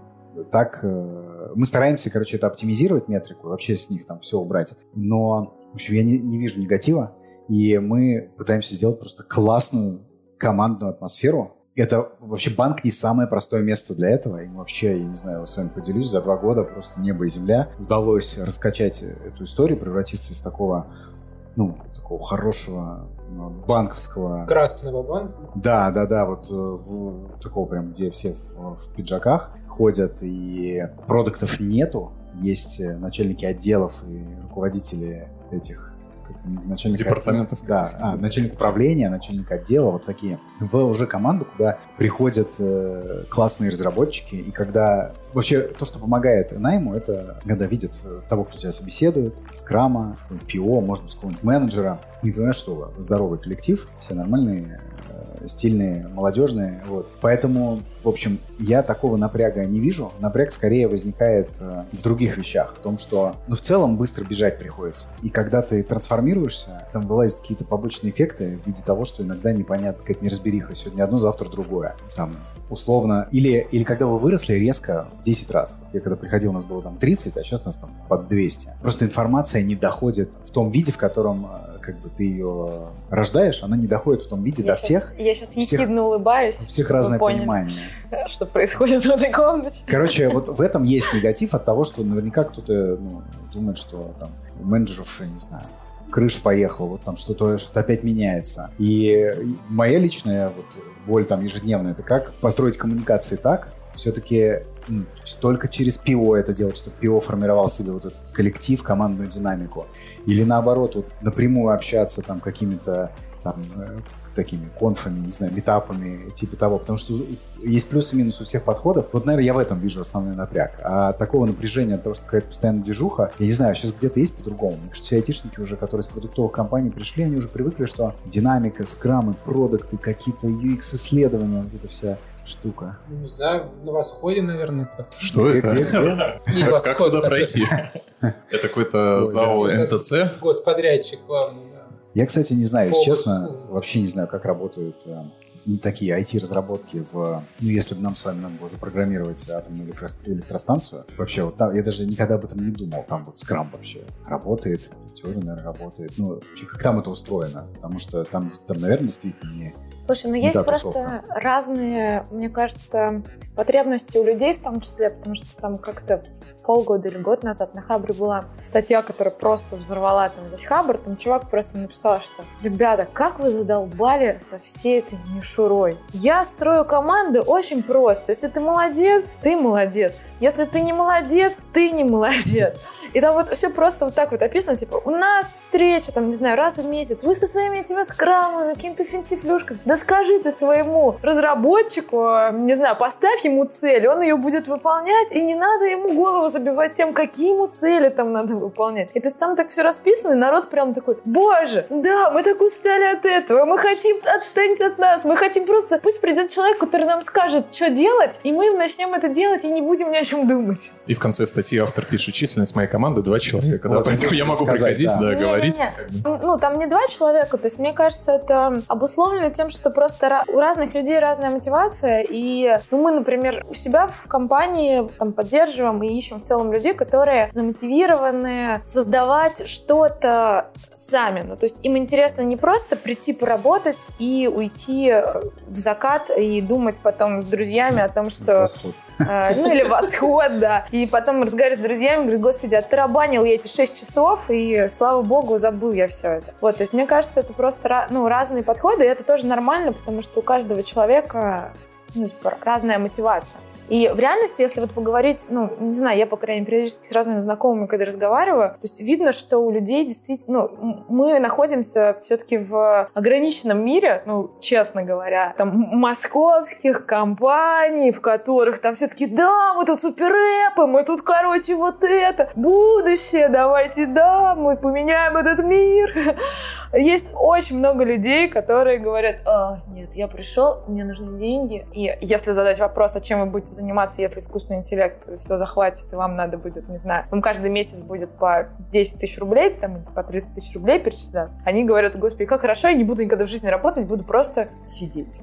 так э, мы стараемся, короче, это оптимизировать метрику, вообще с них там все убрать. Но, в общем, я не, не вижу негатива, и мы пытаемся сделать просто классную командную атмосферу. Это вообще банк не самое простое место для этого. И вообще, я не знаю, с вами поделюсь, за два года просто небо и земля удалось раскачать эту историю, превратиться из такого ну, такого хорошего ну, банковского... Красного банка? Да, да, да, вот э, в, такого прям, где все в, в пиджаках ходят, и продуктов нету, есть э, начальники отделов и руководители этих начальник департаментов. Да, а, начальник управления, начальник отдела, вот такие. В уже команду, куда приходят э, классные разработчики, и когда вообще то, что помогает найму, это когда видят э, того, кто тебя собеседует, скрама, ПО, может быть, какого-нибудь менеджера, и понимаешь, что здоровый коллектив, все нормальные стильные, молодежные. Вот. Поэтому, в общем, я такого напряга не вижу. Напряг скорее возникает э, в других вещах. В том, что ну, в целом быстро бежать приходится. И когда ты трансформируешься, там вылазят какие-то побочные эффекты в виде того, что иногда непонятно, какая-то неразбериха. Сегодня одно, завтра другое. Там условно, или, или когда вы выросли резко в 10 раз. Я когда приходил, у нас было там 30, а сейчас у нас там под 200. Просто информация не доходит в том виде, в котором э, как бы ты ее рождаешь, она не доходит в том виде я до сейчас, всех. Я сейчас ехидно улыбаюсь. У всех разное поняли, понимание. Что происходит в этой комнате. Короче, вот в этом есть негатив от того, что наверняка кто-то ну, думает, что там у менеджеров, я не знаю, крыш поехал, вот там что-то что опять меняется. И моя личная вот боль там ежедневная, это как построить коммуникации так, все-таки только через ПИО это делать, чтобы ПИО формировал себе вот этот коллектив, командную динамику. Или наоборот, вот напрямую общаться там какими-то там э, такими конфами, не знаю, метапами, типа того, потому что есть плюсы и минусы у всех подходов. Вот, наверное, я в этом вижу основной напряг. А такого напряжения от того, что какая-то постоянная движуха, я не знаю, сейчас где-то есть по-другому. Мне кажется, все айтишники уже, которые с продуктовых компаний пришли, они уже привыкли, что динамика, скрамы, продукты, какие-то UX-исследования, вот эта вся штука. Не знаю, на восходе, наверное, это. Что это? Как туда пройти? Это какой-то ЗАО НТЦ? Господрядчик главный. Я, кстати, не знаю, если честно, вообще не знаю, как работают э, такие IT-разработки в... Ну, если бы нам с вами надо было запрограммировать атомную электростанцию, вообще, вот там, я даже никогда об этом не думал. Там вот скрам вообще работает, теория, наверное, работает. Ну, вообще, как там это устроено? Потому что там, там наверное, действительно не Слушай, ну есть просто разные, мне кажется, потребности у людей в том числе, потому что там как-то полгода или год назад на Хабре была статья, которая просто взорвала там весь Хабр. Там чувак просто написал, что «Ребята, как вы задолбали со всей этой мишурой? Я строю команды очень просто. Если ты молодец, ты молодец. Если ты не молодец, ты не молодец. И там вот все просто вот так вот описано, типа, у нас встреча, там, не знаю, раз в месяц, вы со своими этими скрамами, какими-то финтифлюшками. Да скажи ты своему разработчику, не знаю, поставь ему цель, он ее будет выполнять, и не надо ему голову забивать тем, какие ему цели там надо выполнять. И то есть там так все расписано, и народ прям такой, боже, да, мы так устали от этого, мы хотим, отстаньте от нас, мы хотим просто, пусть придет человек, который нам скажет, что делать, и мы начнем это делать, и не будем ни о чем думать. И в конце статьи автор пишет численность моей команды два человека, да, Вот, поэтому я могу сказать, приходить, да. да, Не-не-не. говорить. как бы. Ну, там не два человека, то есть мне кажется, это обусловлено тем, что просто у разных людей разная мотивация, и ну, мы, например, у себя в компании там поддерживаем и ищем в целом людей, которые замотивированы создавать что-то сами. Ну, то есть им интересно не просто прийти поработать и уйти в закат и думать потом с друзьями о том, что Восход. Э, ну или восход, да. И потом разговаривать с друзьями, говорит, господи, оттарабанил я эти 6 часов, и слава богу, забыл я все это. Вот, то есть мне кажется, это просто ну, разные подходы, и это тоже нормально, потому что у каждого человека ну, типа, разная мотивация. И в реальности, если вот поговорить, ну, не знаю, я, по крайней мере, периодически с разными знакомыми, когда разговариваю, то есть видно, что у людей действительно, ну, мы находимся все-таки в ограниченном мире, ну, честно говоря, там, московских компаний, в которых там все-таки, да, мы тут суперэпы, мы тут, короче, вот это, будущее, давайте, да, мы поменяем этот мир. Есть очень много людей, которые говорят, а, нет, я пришел, мне нужны деньги. И если задать вопрос, а чем вы будете заниматься, если искусственный интеллект все захватит, и вам надо будет, не знаю, вам каждый месяц будет по 10 тысяч рублей, там, по 30 тысяч рублей перечисляться. Они говорят, господи, как хорошо, я не буду никогда в жизни работать, буду просто сидеть.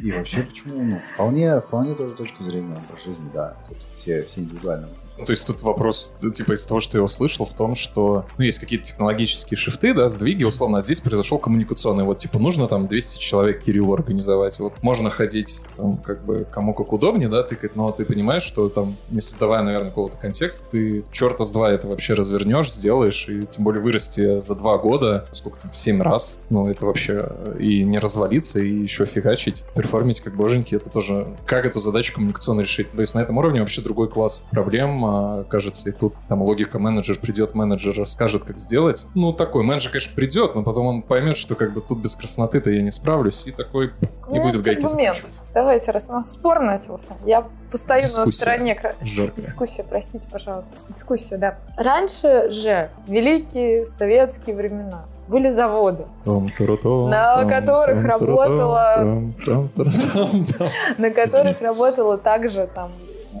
И вообще, почему? Ну, вполне, вполне тоже точка зрения образ жизни, да. Тут все, все индивидуально. То есть тут вопрос, типа, из того, что я услышал, в том, что, ну, есть какие-то технологические шифты, да, сдвиги, условно, а здесь произошел коммуникационный. Вот, типа, нужно там 200 человек Кириллу организовать. Вот можно ходить, там, как бы, кому как удобнее, да, тыкать, но ты понимаешь, что там, не создавая, наверное, какого-то контекста, ты черта с два это вообще развернешь, сделаешь, и тем более вырасти за два года, сколько там, семь раз, ну, это вообще и не развалиться, и еще фигачить, перформить как боженьки, это тоже, как эту задачу коммуникационно решить. То есть на этом уровне вообще другой класс проблем, а, кажется, и тут там логика менеджер придет, менеджер расскажет, как сделать. Ну, такой менеджер, конечно, придет, но потом он поймет, что как бы тут без красноты-то я не справлюсь, и такой У не будет гайки закручивать. Давайте, раз у нас спор начался, я постою на Дискуссия. стороне кра- Жарко. Дискуссия, простите, пожалуйста. Дискуссия, да. Раньше же, в великие советские времена, были заводы, На которых работала- на которых работало также там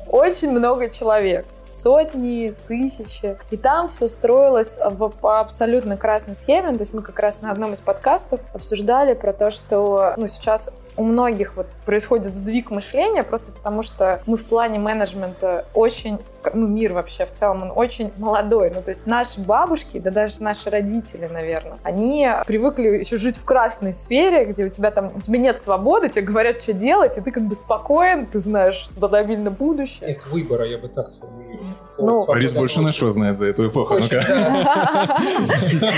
очень много человек. Сотни, тысячи. И там все строилось в, по абсолютно красной схеме. То есть мы как раз на одном из подкастов обсуждали про то, что ну, сейчас у многих вот происходит сдвиг мышления, просто потому что мы в плане менеджмента очень, ну, мир вообще в целом, он очень молодой. Ну, то есть наши бабушки, да даже наши родители, наверное, они привыкли еще жить в красной сфере, где у тебя там, у тебя нет свободы, тебе говорят, что делать, и ты как бы спокоен, ты знаешь стабильное будущее. Нет выбора, я бы так сформулировал. Ну, Борис больше очень- нашего знает за эту эпоху. очень, да.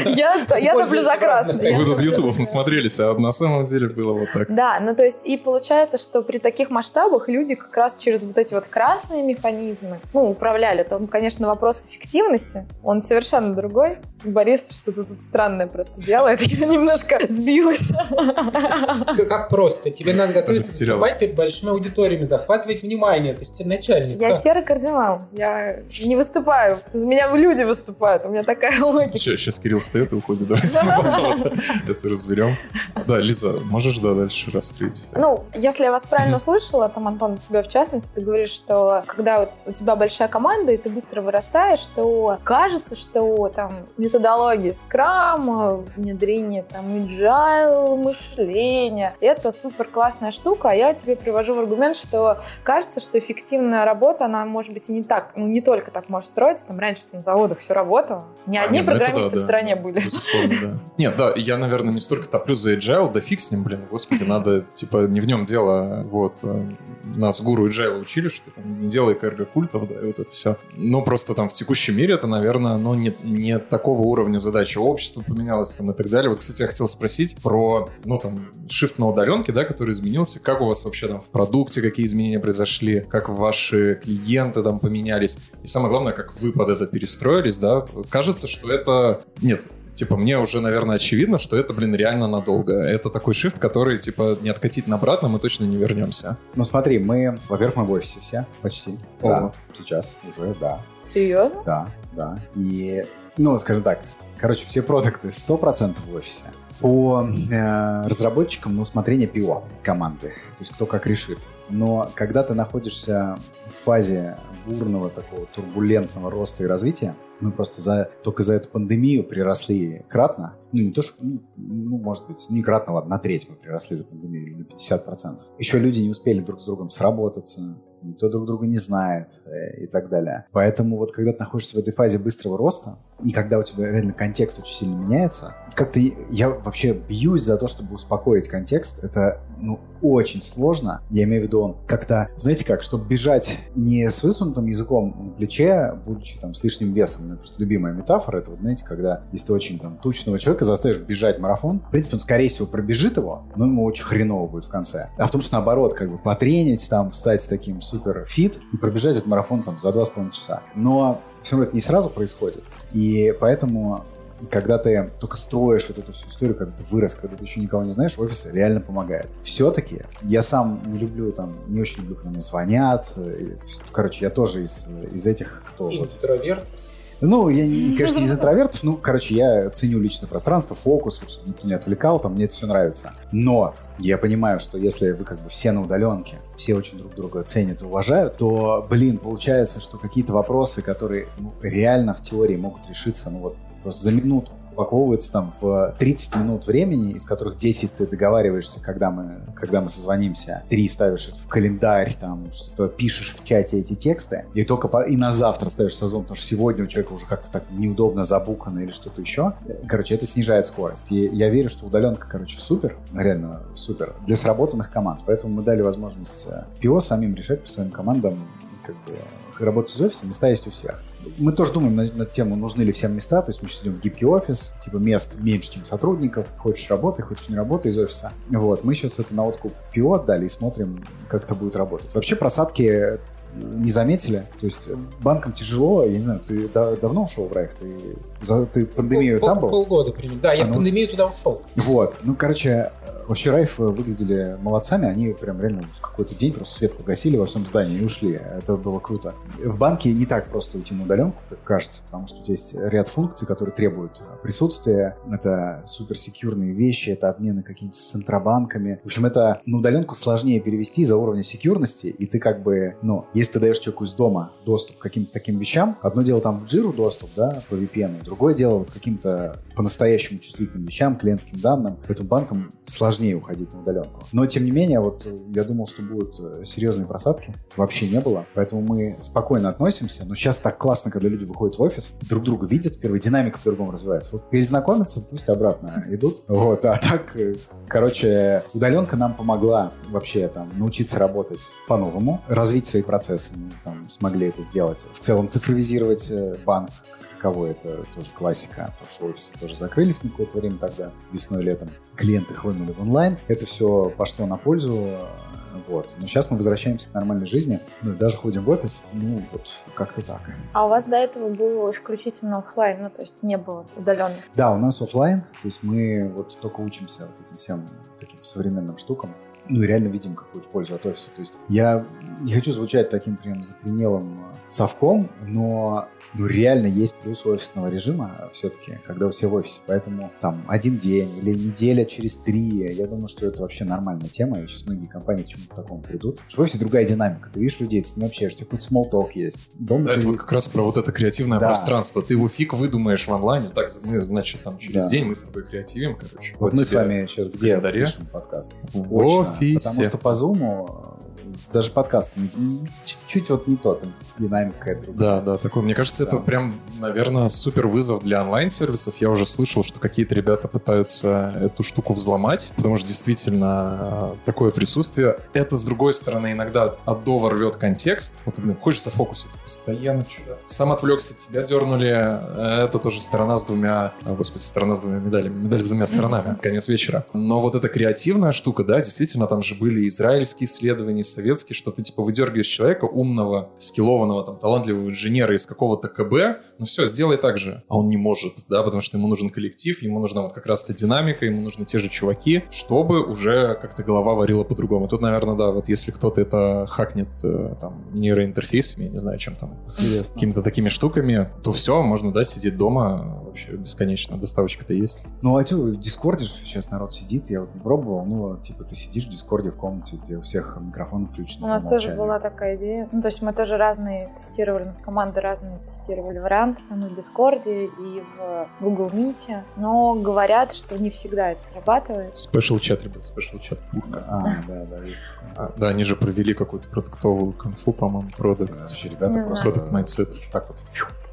Я топлю за красный. Вы тут ютубов насмотрелись, а на самом деле было вот так. Да, ну то есть и получается, что при таких масштабах люди как раз через вот эти вот красные механизмы, ну, управляли. Там, конечно, вопрос эффективности, он совершенно другой. Борис что-то тут странное просто делает, я немножко сбилась. Как- просто. Тебе надо готовиться выступать перед большими аудиториями, захватывать внимание. То есть начальник. Я серый кардинал, я не выступаю, из меня люди выступают, у меня такая логика. Сейчас Кирилл встает и уходит. Давайте мы потом это, разберем. Да, Лиза, можешь да, дальше раскрыть? Ну, если я вас правильно услышала, там, Антон, тебя в частности, ты говоришь, что когда у тебя большая команда, и ты быстро вырастаешь, что кажется, что там методология скрама, внедрение там agile мышления, это супер классная штука, а я тебе привожу в аргумент, что кажется, что эффективная работа, она может быть и не так, ну не только так может строиться, там раньше на заводах все работало, не А, одни не, это программисты да, в да. стране были. Безусловно, да. Нет, да, я, наверное, не столько топлю за agile, да фиг с ним, блин, господи, надо, типа, не в нем дело, вот, э, нас гуру agile учили, что там не делай карго-культов, да, и вот это все. Но просто там в текущем мире это, наверное, ну, не, не такого уровня задачи. Общество поменялось там и так далее. Вот, кстати, я хотел спросить про, ну, там, shift на удаленке, да, который изменился. Как у вас вообще там в продукте, какие изменения произошли, как ваши клиенты там поменялись, и самое главное, как вы под это перестроились, да. Кажется, что это... Нет, типа, мне уже, наверное, очевидно, что это, блин, реально надолго. Это такой шифт, который, типа, не откатить на обратно мы точно не вернемся. Ну смотри, мы, во-первых, мы в офисе все, почти. Ого. Да, сейчас уже, да. Серьезно? Да, да. И, ну, скажем так, короче, все продукты 100% в офисе. По э, разработчикам на усмотрение ПИО команды. То есть кто как решит. Но когда ты находишься в фазе бурного такого турбулентного роста и развития, мы просто за, только за эту пандемию приросли кратно. Ну, не то, что, ну, ну, может быть, не кратно, ладно, на треть мы приросли за пандемию, или на 50%. Еще люди не успели друг с другом сработаться, никто друг друга не знает э, и так далее. Поэтому вот когда ты находишься в этой фазе быстрого роста, и когда у тебя реально контекст очень сильно меняется, как-то я вообще бьюсь за то, чтобы успокоить контекст. Это, ну, очень сложно. Я имею в виду, как-то, знаете как, чтобы бежать не с высунутым языком на плече, будучи там с лишним весом. У просто любимая метафора, это вот, знаете, когда если ты очень там тучного человека заставишь бежать марафон, в принципе, он, скорее всего, пробежит его, но ему очень хреново будет в конце. А в том, что наоборот, как бы потренить, там, стать таким супер fit и пробежать этот марафон там за 2,5 часа. Но все равно это не сразу происходит. И поэтому когда ты только строишь вот эту всю историю, когда ты вырос, когда ты еще никого не знаешь, офис реально помогает. Все-таки я сам не люблю там, не очень люблю, когда мне звонят. Короче, я тоже из, из этих, кто вот Интроверт. ну, я, не- конечно, не из интровертов, ну, короче, я ценю личное пространство, фокус, чтобы никто не отвлекал, там, мне это все нравится. Но я понимаю, что если вы как бы все на удаленке, все очень друг друга ценят и уважают, то, блин, получается, что какие-то вопросы, которые ну, реально в теории могут решиться, ну вот, просто за минуту, упаковываются там в 30 минут времени, из которых 10 ты договариваешься, когда мы, когда мы созвонимся, 3 ставишь в календарь, там что-то пишешь в чате эти тексты, и только по- и на завтра ставишь созвон, потому что сегодня у человека уже как-то так неудобно забукано или что-то еще. Короче, это снижает скорость. И я верю, что удаленка, короче, супер, реально супер, для сработанных команд. Поэтому мы дали возможность э, ПИО самим решать по своим командам, как бы, работать из офиса, места есть у всех. Мы тоже думаем на, на тему, нужны ли всем места, то есть мы сейчас идем в гибкий офис, типа мест меньше, чем сотрудников, хочешь работай, хочешь не работай из офиса. Вот, мы сейчас это на откуп ПИО отдали и смотрим, как это будет работать. Вообще просадки не заметили. То есть банкам тяжело, я не знаю, ты да- давно ушел в Райф? Ты, за, ты пандемию Пол- там был? Полгода примерно. Да, я А в ну. пандемию туда ушел. Вот. Ну, короче, вообще Райф выглядели молодцами. Они прям реально в какой-то день просто свет погасили во всем здании и ушли. Это было круто. В банке не так просто уйти на удаленку, как кажется, потому что здесь ряд функций, которые требуют присутствия. Это суперсекьюрные вещи, это обмены с центробанками. В общем, это на удаленку сложнее перевести из-за уровня секьюрности, и ты как бы, ну, если ты даешь человеку из дома доступ к каким-то таким вещам, одно дело там в джиру доступ, да, по VPN, другое дело вот каким-то по-настоящему чувствительным вещам, клиентским данным. Поэтому банкам сложнее уходить на удаленку. Но, тем не менее, вот э, я думал, что будут э, серьезные просадки. Вообще не было. Поэтому мы спокойно относимся. Но сейчас так классно, когда люди выходят в офис, друг друга видят, первая динамика по-другому развивается. Вот перезнакомиться, пусть обратно идут. Вот, а так, э, короче, удаленка нам помогла вообще там научиться работать по-новому, развить свои процессы. Мы там смогли это сделать. В целом цифровизировать банк таковой, это тоже классика, потому что офисы тоже закрылись на какое-то время тогда, весной, летом. Клиенты хлынули в онлайн. Это все пошло на пользу. Вот. Но сейчас мы возвращаемся к нормальной жизни. Ну, и даже ходим в офис. Ну, вот как-то так. А у вас до этого был исключительно оффлайн, ну, то есть не было удаленных. Да, у нас оффлайн, то есть мы вот только учимся вот этим всем таким современным штукам. Ну и реально видим какую-то пользу от офиса. То есть я не хочу звучать таким прям закоренелым э, совком, но ну, реально есть плюс офисного режима все-таки, когда все в офисе. Поэтому там один день или неделя через три, я думаю, что это вообще нормальная тема. И сейчас многие компании к чему-то такому придут. Что в офисе другая динамика. Ты видишь людей, ты с ними общаешься, small talk есть. Дома Да, ты- это вот как раз про вот это креативное Да. пространство. Ты его фиг выдумаешь в онлайне. Так, мы, значит, там через Да. день мы с тобой креативим, короче. Вот мы с вами сейчас где календаре. пишем подкаст? в Очно. офисе. Потому что по э, даже подкаст чуть-чуть вот не то, там динамика другая. Да, да, такой. Мне кажется, Да. это прям, наверное, супер вызов для онлайн-сервисов. Я уже слышал, что какие-то ребята пытаются эту штуку взломать, потому что действительно э, такое присутствие. Это, с другой стороны, иногда от дова рвет контекст. Вот, блин, хочется фокуситься постоянно что-то. Сам отвлекся, тебя дернули. Э, Это тоже сторона с двумя... э, Господи, сторона с двумя медалями. Медаль с двумя сторонами. Конец вечера. Но вот эта креативная штука, да, действительно, там же были израильские исследования, советские советский, что ты типа выдергиваешь человека умного, skill ованного, там, талантливого инженера из какого-то КБ, ну все, сделай так же. А он не может, да, потому что ему нужен коллектив, ему нужна вот как раз-то динамика, ему нужны те же чуваки, чтобы уже как-то голова варила по-другому. Тут, наверное, да, вот если кто-то это hack нет э, там нейроинтерфейсами, я не знаю, чем там, какими-то такими штуками, то все, можно, да, сидеть дома вообще бесконечно. Доставочка-то есть. Ну, а что, в Дискорде же сейчас народ сидит, я вот не пробовал, ну, типа, ты сидишь в Дискорде в комнате, где у всех микрофон включен. У нас тоже была такая идея. Ну, то есть мы тоже разные тестировали, у нас команды разные тестировали варианты, там, и в Дискорде, и в Google Meet, но говорят, что не всегда это срабатывает. Special чат, ребят, special чат. А, да, да, есть а, Да, они же провели какую-то продуктовую конфу, по-моему, продукт. Да, вообще ребята просто... Product mindset. Так вот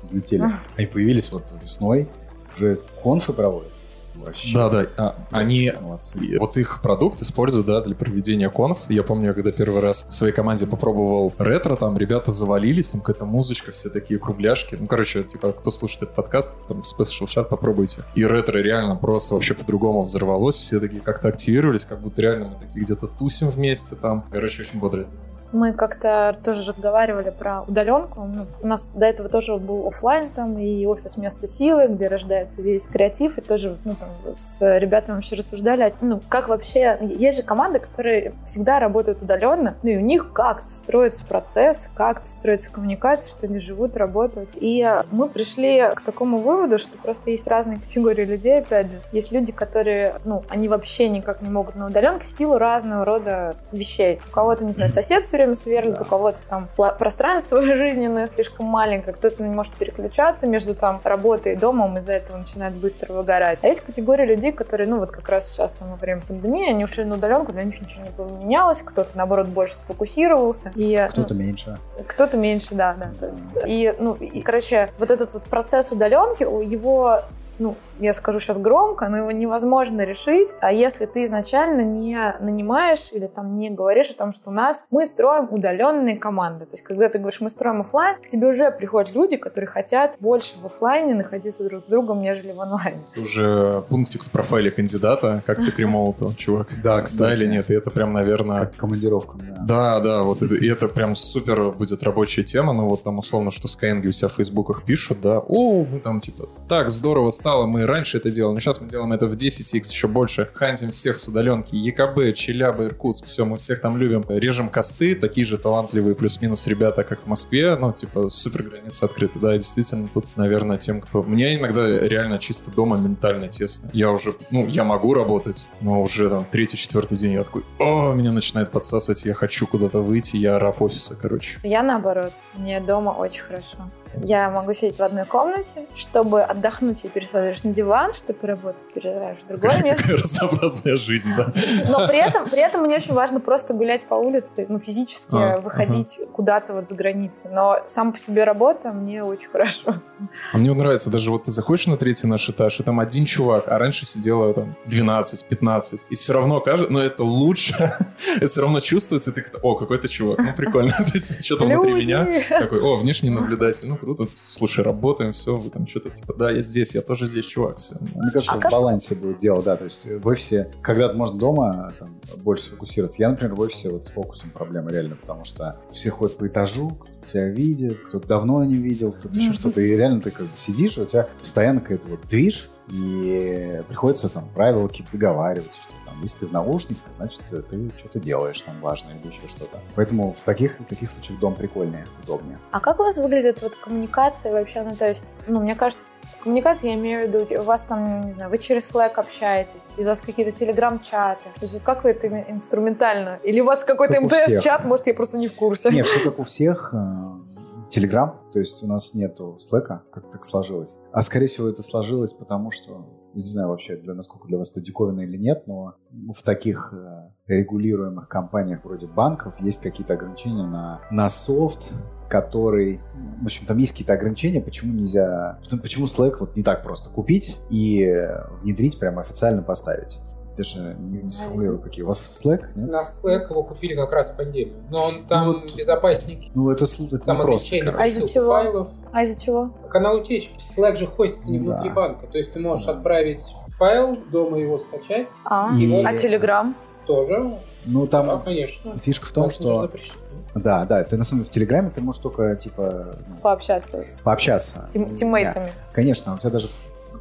взлетели. Они появились вот весной, уже конфы проводят. Вообще. Да, да. А, они, молодцы. вот их продукт используют, да, для проведения конф. Я помню, когда первый раз в своей команде попробовал ретро, там ребята завалились, там какая-то музычка, все такие кругляшки. Ну, короче, типа, кто слушает этот подкаст, там, Special Chat попробуйте. И ретро реально просто вообще по-другому взорвалось. Все такие как-то активировались, как будто реально мы такие где-то тусим вместе там. Короче, очень бодро это мы как-то тоже разговаривали про удаленку. Ну, у нас до этого тоже был офлайн там и офис места силы, где рождается весь креатив, и тоже ну, там, с ребятами вообще рассуждали, ну, как вообще... Есть же команды, которые всегда работают удаленно, ну и у них как-то строится процесс, как-то строится коммуникация, что они живут, работают. И мы пришли к такому выводу, что просто есть разные категории людей, опять же. Есть люди, которые, ну, они вообще никак не могут на удаленке в силу разного рода вещей. У кого-то, не знаю, сосед все время время сверлит, да. у кого-то там пространство жизненное слишком маленькое, кто-то не может переключаться между там работой и домом, из-за этого начинает быстро выгорать. А есть категория людей, которые, ну вот как раз сейчас там во время пандемии, они ушли на удаленку, для них ничего не поменялось, кто-то наоборот больше сфокусировался. И, кто-то ну, меньше. Кто-то меньше, да, да. То есть, и, ну, и, короче, вот этот вот процесс удаленки, его ну, я скажу сейчас громко, но его невозможно решить, а если ты изначально не нанимаешь или там не говоришь о том, что у нас мы строим удаленные команды. То есть, когда ты говоришь, мы строим офлайн, к тебе уже приходят люди, которые хотят больше в офлайне находиться друг с другом, нежели в онлайне. Уже пунктик в профайле кандидата, как ты к ремоуту, чувак. Да, кстати. Да или нет? И это прям, наверное... Как командировка, да. Да, да, вот это, и это прям супер будет рабочая тема, ну вот там условно, что Skyeng у себя в фейсбуках пишут, да, о, мы там типа, так здорово стало, мы раньше это делали, но сейчас мы делаем это в 10x еще больше. Хантим всех с удаленки. ЕКБ, Челябы, Иркутск, все, мы всех там любим. Режем косты, такие же талантливые плюс-минус ребята, как в Москве. Ну, типа, супер границы открыты. Да, действительно, тут, наверное, тем, кто... Мне иногда реально чисто дома ментально тесно. Я уже, ну, я могу работать, но уже там третий, четвертый день я такой, о, меня начинает подсасывать, я хочу куда-то выйти, я раб офиса, короче. Я наоборот, мне дома очень хорошо. Я могу сидеть в одной комнате, чтобы отдохнуть, пересаживаешь на диван, чтобы поработать, пересаживаешь в другое место. Разнообразная жизнь, да. Но при этом, при этом мне очень важно просто гулять по улице, ну, физически а, выходить ага. куда-то вот за границей. Но сам по себе работа мне очень хорошо. А мне нравится, даже вот ты заходишь на третий наш этаж, и там один чувак, а раньше сидело там 12-15. И все равно кажется, но это лучше, это все равно чувствуется, и ты о, какой-то чувак, ну, прикольно. То есть что-то внутри меня такой, о, внешний наблюдатель, ну, круто, слушай, работаем, все, вы там что-то типа, да, я здесь, я тоже здесь, чувак, все. Мне кажется, а в как... балансе будет дело, да, то есть в офисе, когда можно дома там, больше сфокусироваться. Я, например, в офисе вот с фокусом проблема реально, потому что все ходят по этажу, тебя видит, кто-то давно не видел, кто-то еще что-то, и реально ты как бы сидишь, у тебя постоянно какая-то вот движ, и приходится там правила какие-то договаривать, что если ты в наушниках, значит, ты что-то делаешь там важное или еще что-то. Поэтому в таких, в таких случаях дом прикольнее, удобнее. А как у вас выглядит вот коммуникация вообще? Ну, то есть, ну, мне кажется, коммуникация, я имею в виду, у вас там, не знаю, вы через Slack общаетесь, у вас какие-то телеграм-чаты. То есть вот как вы это инструментально? Или у вас какой-то МТС-чат, может, я просто не в курсе? Нет, все как у всех. Телеграм, э, то есть у нас нету Slack, как так сложилось. А скорее всего это сложилось потому, что не знаю вообще, для, насколько для вас это диковина или нет, но в таких э, регулируемых компаниях вроде банков есть какие-то ограничения на, на софт, который... В общем, там есть какие-то ограничения, почему нельзя... Почему Slack вот не так просто купить и внедрить, прямо официально поставить. Даже не, не сформулирую, какие. У вас Slack, нет? На Slack его купили как раз в пандемию. Но он там ну, вот, безопаснее. Ну, это, это там ограничение а из-за чего? файлов. А из-за чего? Канал утечки. Slack же хостится не да. внутри банка. То есть ты можешь да. отправить файл, дома его скачать. А, и... а Telegram? Тоже. Ну, там Да, конечно. фишка в том, что... Да, да, ты на самом деле в Телеграме ты можешь только, типа, ну, Пообщаться с пообщаться. тим- тиммейтами. Конечно, у тебя даже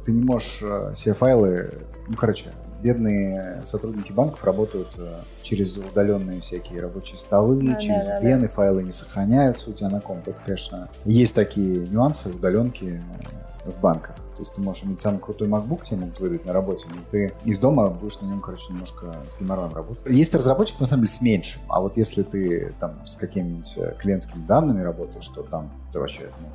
ты не можешь э, все файлы, ну, короче, бедные сотрудники банков работают э, через удаленные всякие рабочие столы, Да, через да, да, VPN, и файлы не сохраняются у тебя на комп. Это, конечно, есть такие нюансы, удаленки э, в банках. То есть ты можешь иметь самый крутой MacBook, тебе могут выдать на работе, но ты из дома будешь на нем, короче, немножко с геморроем работать. Есть разработчик, на самом деле, с меньшим. А вот если ты там с какими-нибудь э, клиентскими данными работаешь, то там это вообще ну,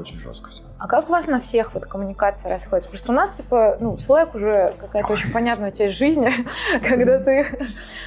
очень жестко все. А как у вас на всех вот коммуникация расходится? Потому что у нас, типа, ну, Slack уже какая-то очень понятная часть жизни, когда ты...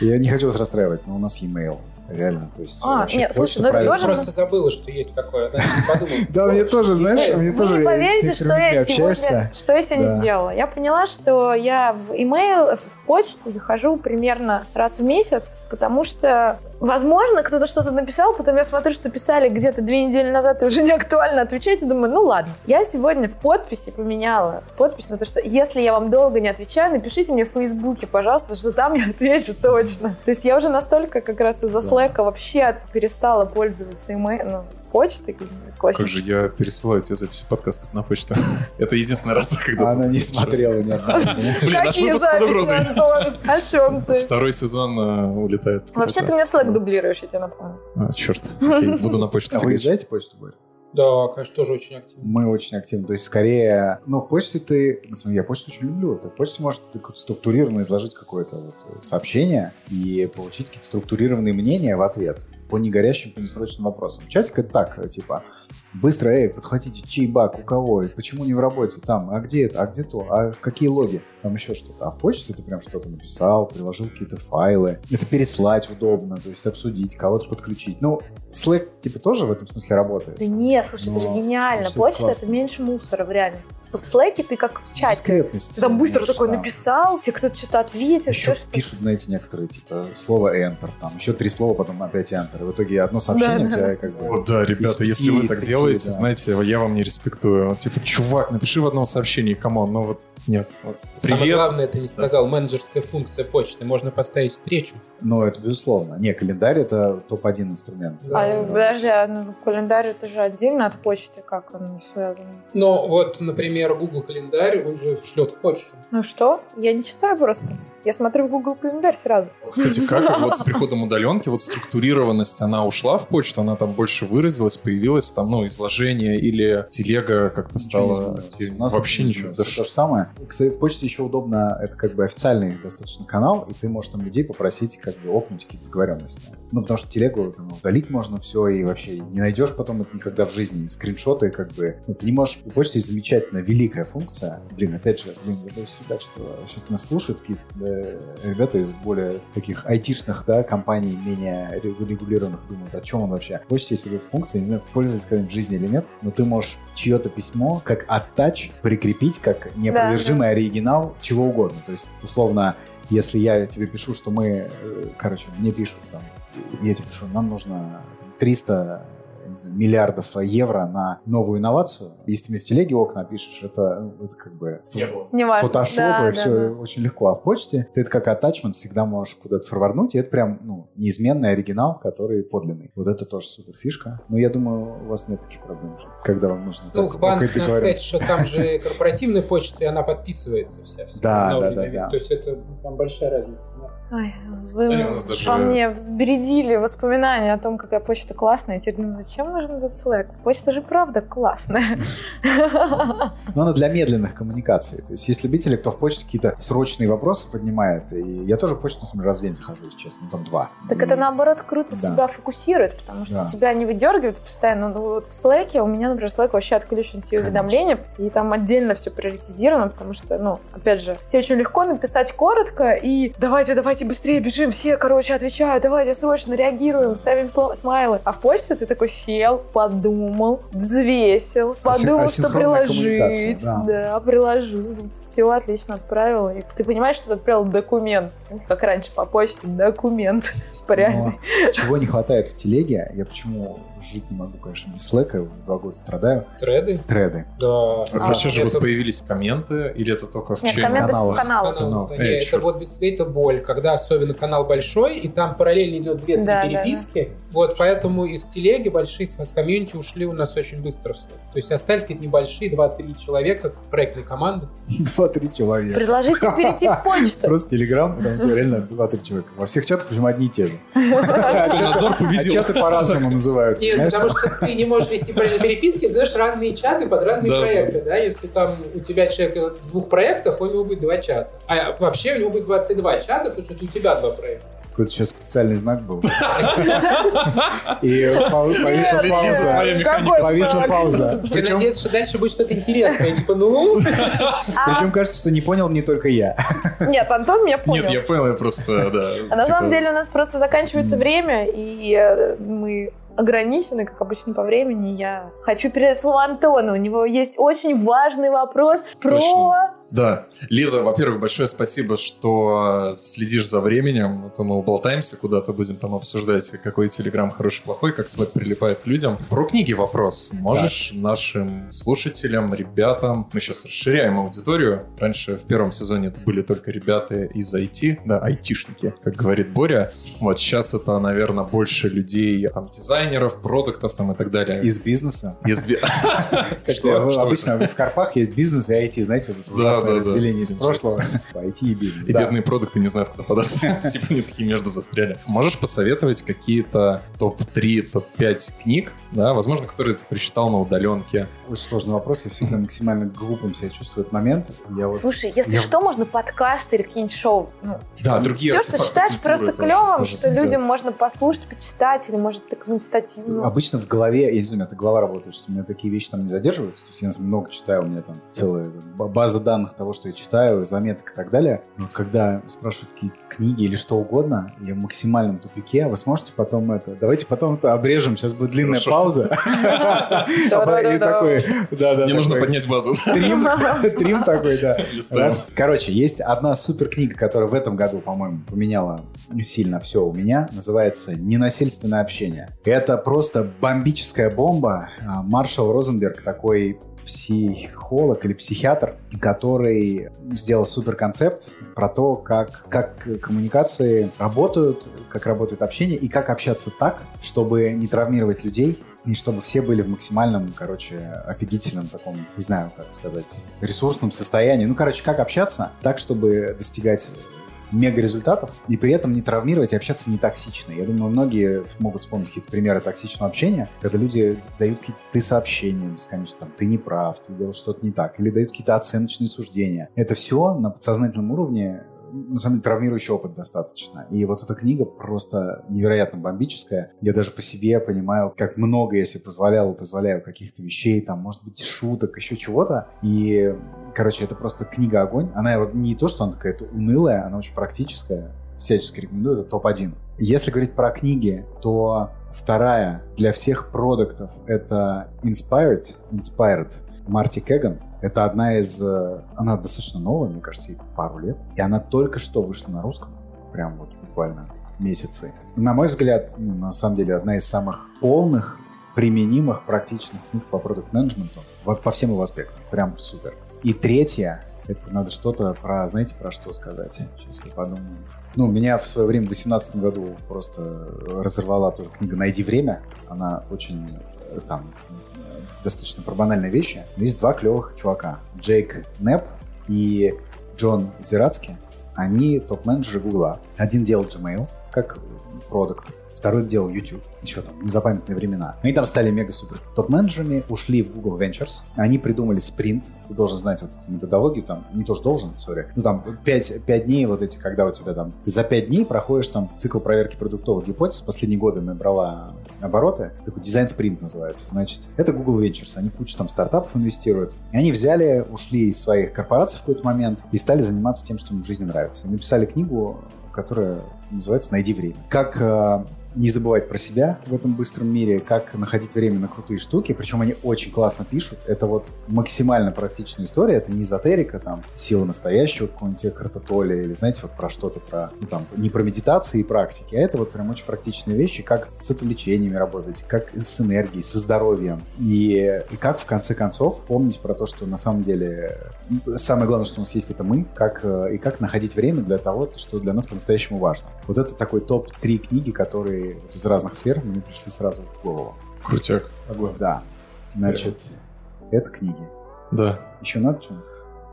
Я не хочу вас расстраивать, но у нас e-mail. Реально, то есть А, нет, слушай, ну тоже- Просто забыла, что есть такое. да, не. Да, мне тоже, знаешь, мне Вы тоже не с поверите, что я сегодня, что я сегодня сделала. Я поняла, что я в email, в почту захожу примерно раз в месяц, потому что, возможно, кто-то что-то написал, потом я смотрю, что писали где-то две недели назад и уже не актуально отвечать, и думаю, ну ладно. Я сегодня в подписи поменяла подпись на то, что если я вам долго не отвечаю, напишите мне в Фейсбуке, пожалуйста, что там я отвечу точно. То есть я уже настолько как раз из-за Да. Slack вообще перестала пользоваться email, ну, почтой Как же я пересылаю тебе записи подкастов на почту. Это единственный раз, когда... Она не смотрела ни одного. Блин, наш выпуск под записи, угрозой. О чем ты? Второй сезон э, улетает. Вообще ты меня в Slack дублируешь, я тебе напомню. А, черт. Буду на почту А вы издаете почту, Борь? Да, конечно, тоже очень активно. Мы очень активны. То есть, скорее... Ну, в почте ты... смотри, я почту очень люблю. Ты в почте как-то структурированно изложить какое-то вот э, сообщение и получить какие-то структурированные мнения в ответ по негорящим, по несрочным вопросам. Чатик это так, э, типа, быстро, эй, подхватите, чей баг, у кого, и почему не в работе, там, а где это, а где то, а какие логи, там еще что-то. А в почте ты прям что-то написал, приложил какие-то файлы. Это переслать удобно, то есть обсудить, кого-то подключить. Ну, Slack, типа, тоже в этом смысле работает. Да не, слушай, это же Но гениально. почта классно. это меньше мусора в реальности. Типа в Slack ты как в чате. Дискретность. Ты там быстро такой да. написал, тебе кто-то что-то ответит. Еще что-то. пишут, знаете, некоторые, типа, слово Enter, там, еще три слова, потом опять Enter. И в итоге одно сообщение Да, у тебя да. как бы... Вот да, ребята, если вы так пяти, делаете, да. знаете, я вам не респектую. Типа, чувак, напиши в одном сообщении, come on, ну вот нет. Вот, Самое Привет. главное, ты не сказал, менеджерская функция почты. Можно поставить встречу. Ну, это безусловно. Не, календарь — это топ-1 инструмент. Да. А, подожди, а ну, календарь это же отдельно от почты, как оно связано? Но вот, например, Google календарь, он же шлет в почту. Ну что? Я не читаю просто. Я смотрю в Google календарь сразу. Кстати, как вот с приходом удаленки, вот структурированность, она ушла в почту, она там больше выразилась, появилась там, ну, изложение или телега как-то стала... У нас Вообще ничего. Да что то же самое. Кстати, в почте еще удобно, это как бы официальный достаточно канал, и ты можешь там людей попросить как бы окнуть какие-то договоренности. Ну, потому что телегу там, удалить можно все, и вообще не найдешь потом это никогда в жизни. Скриншоты как бы... Ну, ты не можешь... У почты замечательная, великая функция. Блин, опять же, блин, я боюсь, ребят, что сейчас нас слушают какие-то э, ребята из более таких айтишных, да, компаний, менее регу- регулированных, думают, о чем он вообще. В почте есть вот эта функция, не знаю, пользовались когда-нибудь в жизни или нет, но ты можешь чье-то письмо как оттач прикрепить как неопровержимый оригинал чего угодно. То есть, условно, если я тебе пишу, что мы, э, короче, мне пишут там, я тебе пишу, нам нужно 300 не знаю, миллиардов евро на новую инновацию. Если ты мне в телеге окна пишешь, это, это как бы Не важно. фотошоп, Да, и да, все да. очень легко. А в почте ты это как атачмент всегда можешь куда-то форварнуть, и это прям ну, неизменный оригинал, который подлинный. Вот это тоже супер фишка. Но я думаю, у вас нет таких проблем, когда вам нужно... Ну, так в банках, надо сказать, что там же корпоративная почта, и она подписывается вся. вся Да, да, да, да. То есть это там большая разница. да. Ой, вы нас даже- по мне взбередили воспоминания о том, какая почта классная. Я теперь думаю, зачем нужен этот Slack? Почта же правда классная. Но она для медленных коммуникаций. То есть есть любители, кто в почте какие-то срочные вопросы поднимает. И я тоже в почту, на самом деле, раз в день захожу, если честно, ну, там два. Так И- это наоборот круто Да. тебя фокусирует, потому что Да. тебя не выдергивает постоянно. Ну, вот в Slack, у меня, например, Slack вообще отключен все уведомления, и там отдельно все приоритизировано, потому что, ну, опять же, тебе очень легко написать коротко и давайте, давайте быстрее бежим, все, короче, отвечают, давайте срочно реагируем, ставим смайлы. А в почте ты такой сел, подумал, взвесил, подумал, что приложить, да. да, приложил, все отлично отправил, и ты понимаешь, что ты отправил документ. Как раньше по почте, документ. Но чего не хватает в телеге, я почему жить не могу, конечно, без слэка, уже два года страдаю. Треды? Треды. Да. А, сейчас же это- вот появились комменты, или это только в Нет, в каналах. Канал, Канал. да, Эй, это чёрт. вот без- это боль, когда особенно канал большой, и там параллельно идет две-три Да, да, переписки. Вот поэтому из телеги большие с комьюнити ушли у нас очень быстро в Slack. То есть остались какие-то небольшие, два-три человека, как проектной команды. Два-три человека. Предложите перейти в почту. Просто Телеграм, там реально два-три человека. Во всех чатах, причем одни и те же. А победил. чаты по-разному называются. Нет, знаешь? потому что ты не можешь вести параллельно переписки, ты знаешь разные чаты под разные Да, проекты, да, если там у тебя человек в двух проектах, у него будет два чата. А вообще у него будет 22 чата, потому что это у тебя два проекта. Какой-то сейчас специальный знак был. И повисла пауза. Повисла пауза. Все надеются, что дальше будет что-то интересное. Типа, ну... Причем кажется, что не понял не только я. Нет, Антон меня понял. Нет, я понял, я просто, да. А на типа, самом деле у нас просто заканчивается время, и э, мы ограничены, как обычно, по времени. Я хочу передать слово Антону. У него есть очень важный вопрос про... Да. Лиза, во-первых, большое спасибо, что следишь за временем. А то мы уболтаемся куда-то, будем там обсуждать, какой Телеграм хороший, плохой, как Slack прилипает к людям. Про книги вопрос. Можешь нашим слушателям, ребятам, мы сейчас расширяем аудиторию. Раньше в первом сезоне это были только ребята из IT, да, айтишники, как говорит Боря. Вот сейчас это, наверное, больше людей, там, дизайнеров, продуктов там и так далее. Из бизнеса. Из би- Как Что? я- Что обычно в Карпах есть бизнес и IT, знаете, вот Да, ужасное да, разделение из прошлого. IT и бизнес. И да. бедные продукты не знают, куда податься. Типа они такие между застряли. Можешь посоветовать какие-то топ-3, топ-5 книг, да, возможно, которые ты прочитал на удаленке. Очень сложный вопрос, я всегда максимально глупым себя чувствую в этот момент. Я вот Слушай, если Я- что, можно подкасты или какие-нибудь шоу. Ну, Да, другие все, что читаешь, просто клево, что людям можно послушать, почитать, или может тыкнуть статью. Ну, Обычно в голове, я не знаю, так голова работает, что у меня такие вещи там не задерживаются. То есть я много читаю, у меня там целая ба- база данных того, что я читаю, заметок и так далее. Но вот когда спрашивают какие книги или что угодно, я в максимальном тупике. Вы сможете потом это... Давайте потом это обрежем, сейчас будет длинная Хорошо. пауза. Мне нужно поднять базу. Трим, такой, да. Короче, есть одна супер книга, которая в этом году, по-моему, поменяла сильно все у меня. Называется «Ненасильственное общение». Это просто бомбическая бомба. А, Маршал Розенберг такой психолог или психиатр, который сделал супер концепт про то, как, как коммуникации работают, как работает общение и как общаться так, чтобы не травмировать людей, и чтобы все были в максимальном, короче, офигительном таком, не знаю, как сказать, ресурсном состоянии. Ну, короче, как общаться так, чтобы достигать мега результатов и при этом не травмировать и общаться не токсично. Я думаю, многие могут вспомнить какие-то примеры токсичного общения, когда люди дают какие-то ты сообщения бесконечно, там, ты не прав, ты делал что-то не так, или дают какие-то оценочные суждения. Это все на подсознательном уровне на самом деле травмирующий опыт достаточно. И вот эта книга просто невероятно бомбическая. Я даже по себе понимаю, как много я себе позволял позволяю каких-то вещей, там, может быть, шуток, еще чего-то. И, короче, это просто книга огонь. Она вот не то, что она какая-то унылая, она очень практическая. Всячески рекомендую, это топ-1. Если говорить про книги, то вторая для всех продуктов это Inspired, Inspired Марти Кеган. Это одна из... э, Она достаточно новая, мне кажется, ей пару лет. И она только что вышла на русском. Прям вот буквально месяцы. На мой взгляд, ну, на самом деле, одна из самых полных, применимых, практичных книг по продукт-менеджменту. Вот по всем его аспектам. Прям супер. И третья, это надо что-то про, знаете, про что сказать? Сейчас я подумаю. Ну, меня в свое время, в 2018 году, просто разорвала тоже книга «Найди время». Она очень э, там достаточно про банальные вещи. Но есть два клевых чувака. Джейк Непп и Джон Зирацки. Они топ-менеджеры Гугла. Один делал Gmail, как продукт. Второй делал YouTube, еще там, незапамятные времена. Они там стали мега-супер топ-менеджерами, ушли в Google Ventures. Они придумали спринт. Ты должен знать вот эту методологию, там, не то, что должен, сори. Ну, там, 5, 5 дней вот эти, когда у тебя там, ты за 5 дней проходишь там цикл проверки продуктовых гипотез. Последние годы набрала обороты. Такой дизайн-спринт называется. Значит, это Google Ventures. Они кучу там стартапов инвестируют. И они взяли, ушли из своих корпораций в какой-то момент и стали заниматься тем, что им в жизни нравится. И написали книгу, которая называется «Найди время». Как э, не забывать про себя в этом быстром мире, как находить время на крутые штуки, причем они очень классно пишут. Это вот максимально практичная история, это не эзотерика, там, сила настоящего какого-нибудь Экхарта или, знаете, вот про что-то, про, ну, там, не про медитации и практики, а это вот прям очень практичные вещи, как с отвлечениями работать, как с энергией, со здоровьем, и, и как, в конце концов, помнить про то, что на самом деле самое главное, что у нас есть, это мы, как, э, и как находить время для того, что для нас по-настоящему важно. Вот это такой топ-3 книги, которые из разных сфер мне пришли сразу в голову. Крутяк. Да. Значит, это книги. Да. Еще надо что-нибудь?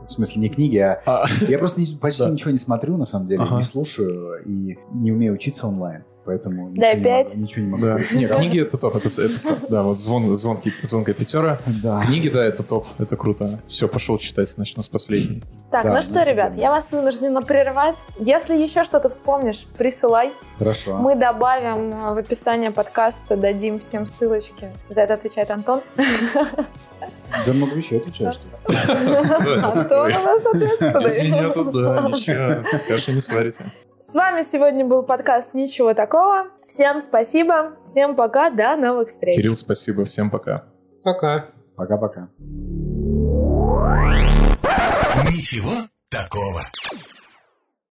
В смысле, не книги, а... а. Я просто не, почти да. ничего не смотрю, на самом деле, ага. не слушаю и не умею учиться онлайн поэтому да, ничего, опять? Не, ничего не могу. Да. Нет, книги это топ, это, это да, вот звон, звонкий, звонкая пятера. Да. Книги, да, это топ, это круто. Все, пошел читать, начну с последней. Так, да, ну что, ребят, я вас вынуждена прерывать. Если еще что-то вспомнишь, присылай. Хорошо. Мы добавим э, в описание подкаста, дадим всем ссылочки. За это отвечает Антон. За много вещей отвечаешь, что ли? Антон у нас ответственный. Без меня тут, да, ничего, каши не сварите. С вами сегодня был подкаст «Ничего такого». Всем спасибо, всем пока, до новых встреч. Кирилл, спасибо, всем пока. Пока. Пока-пока. Ничего такого.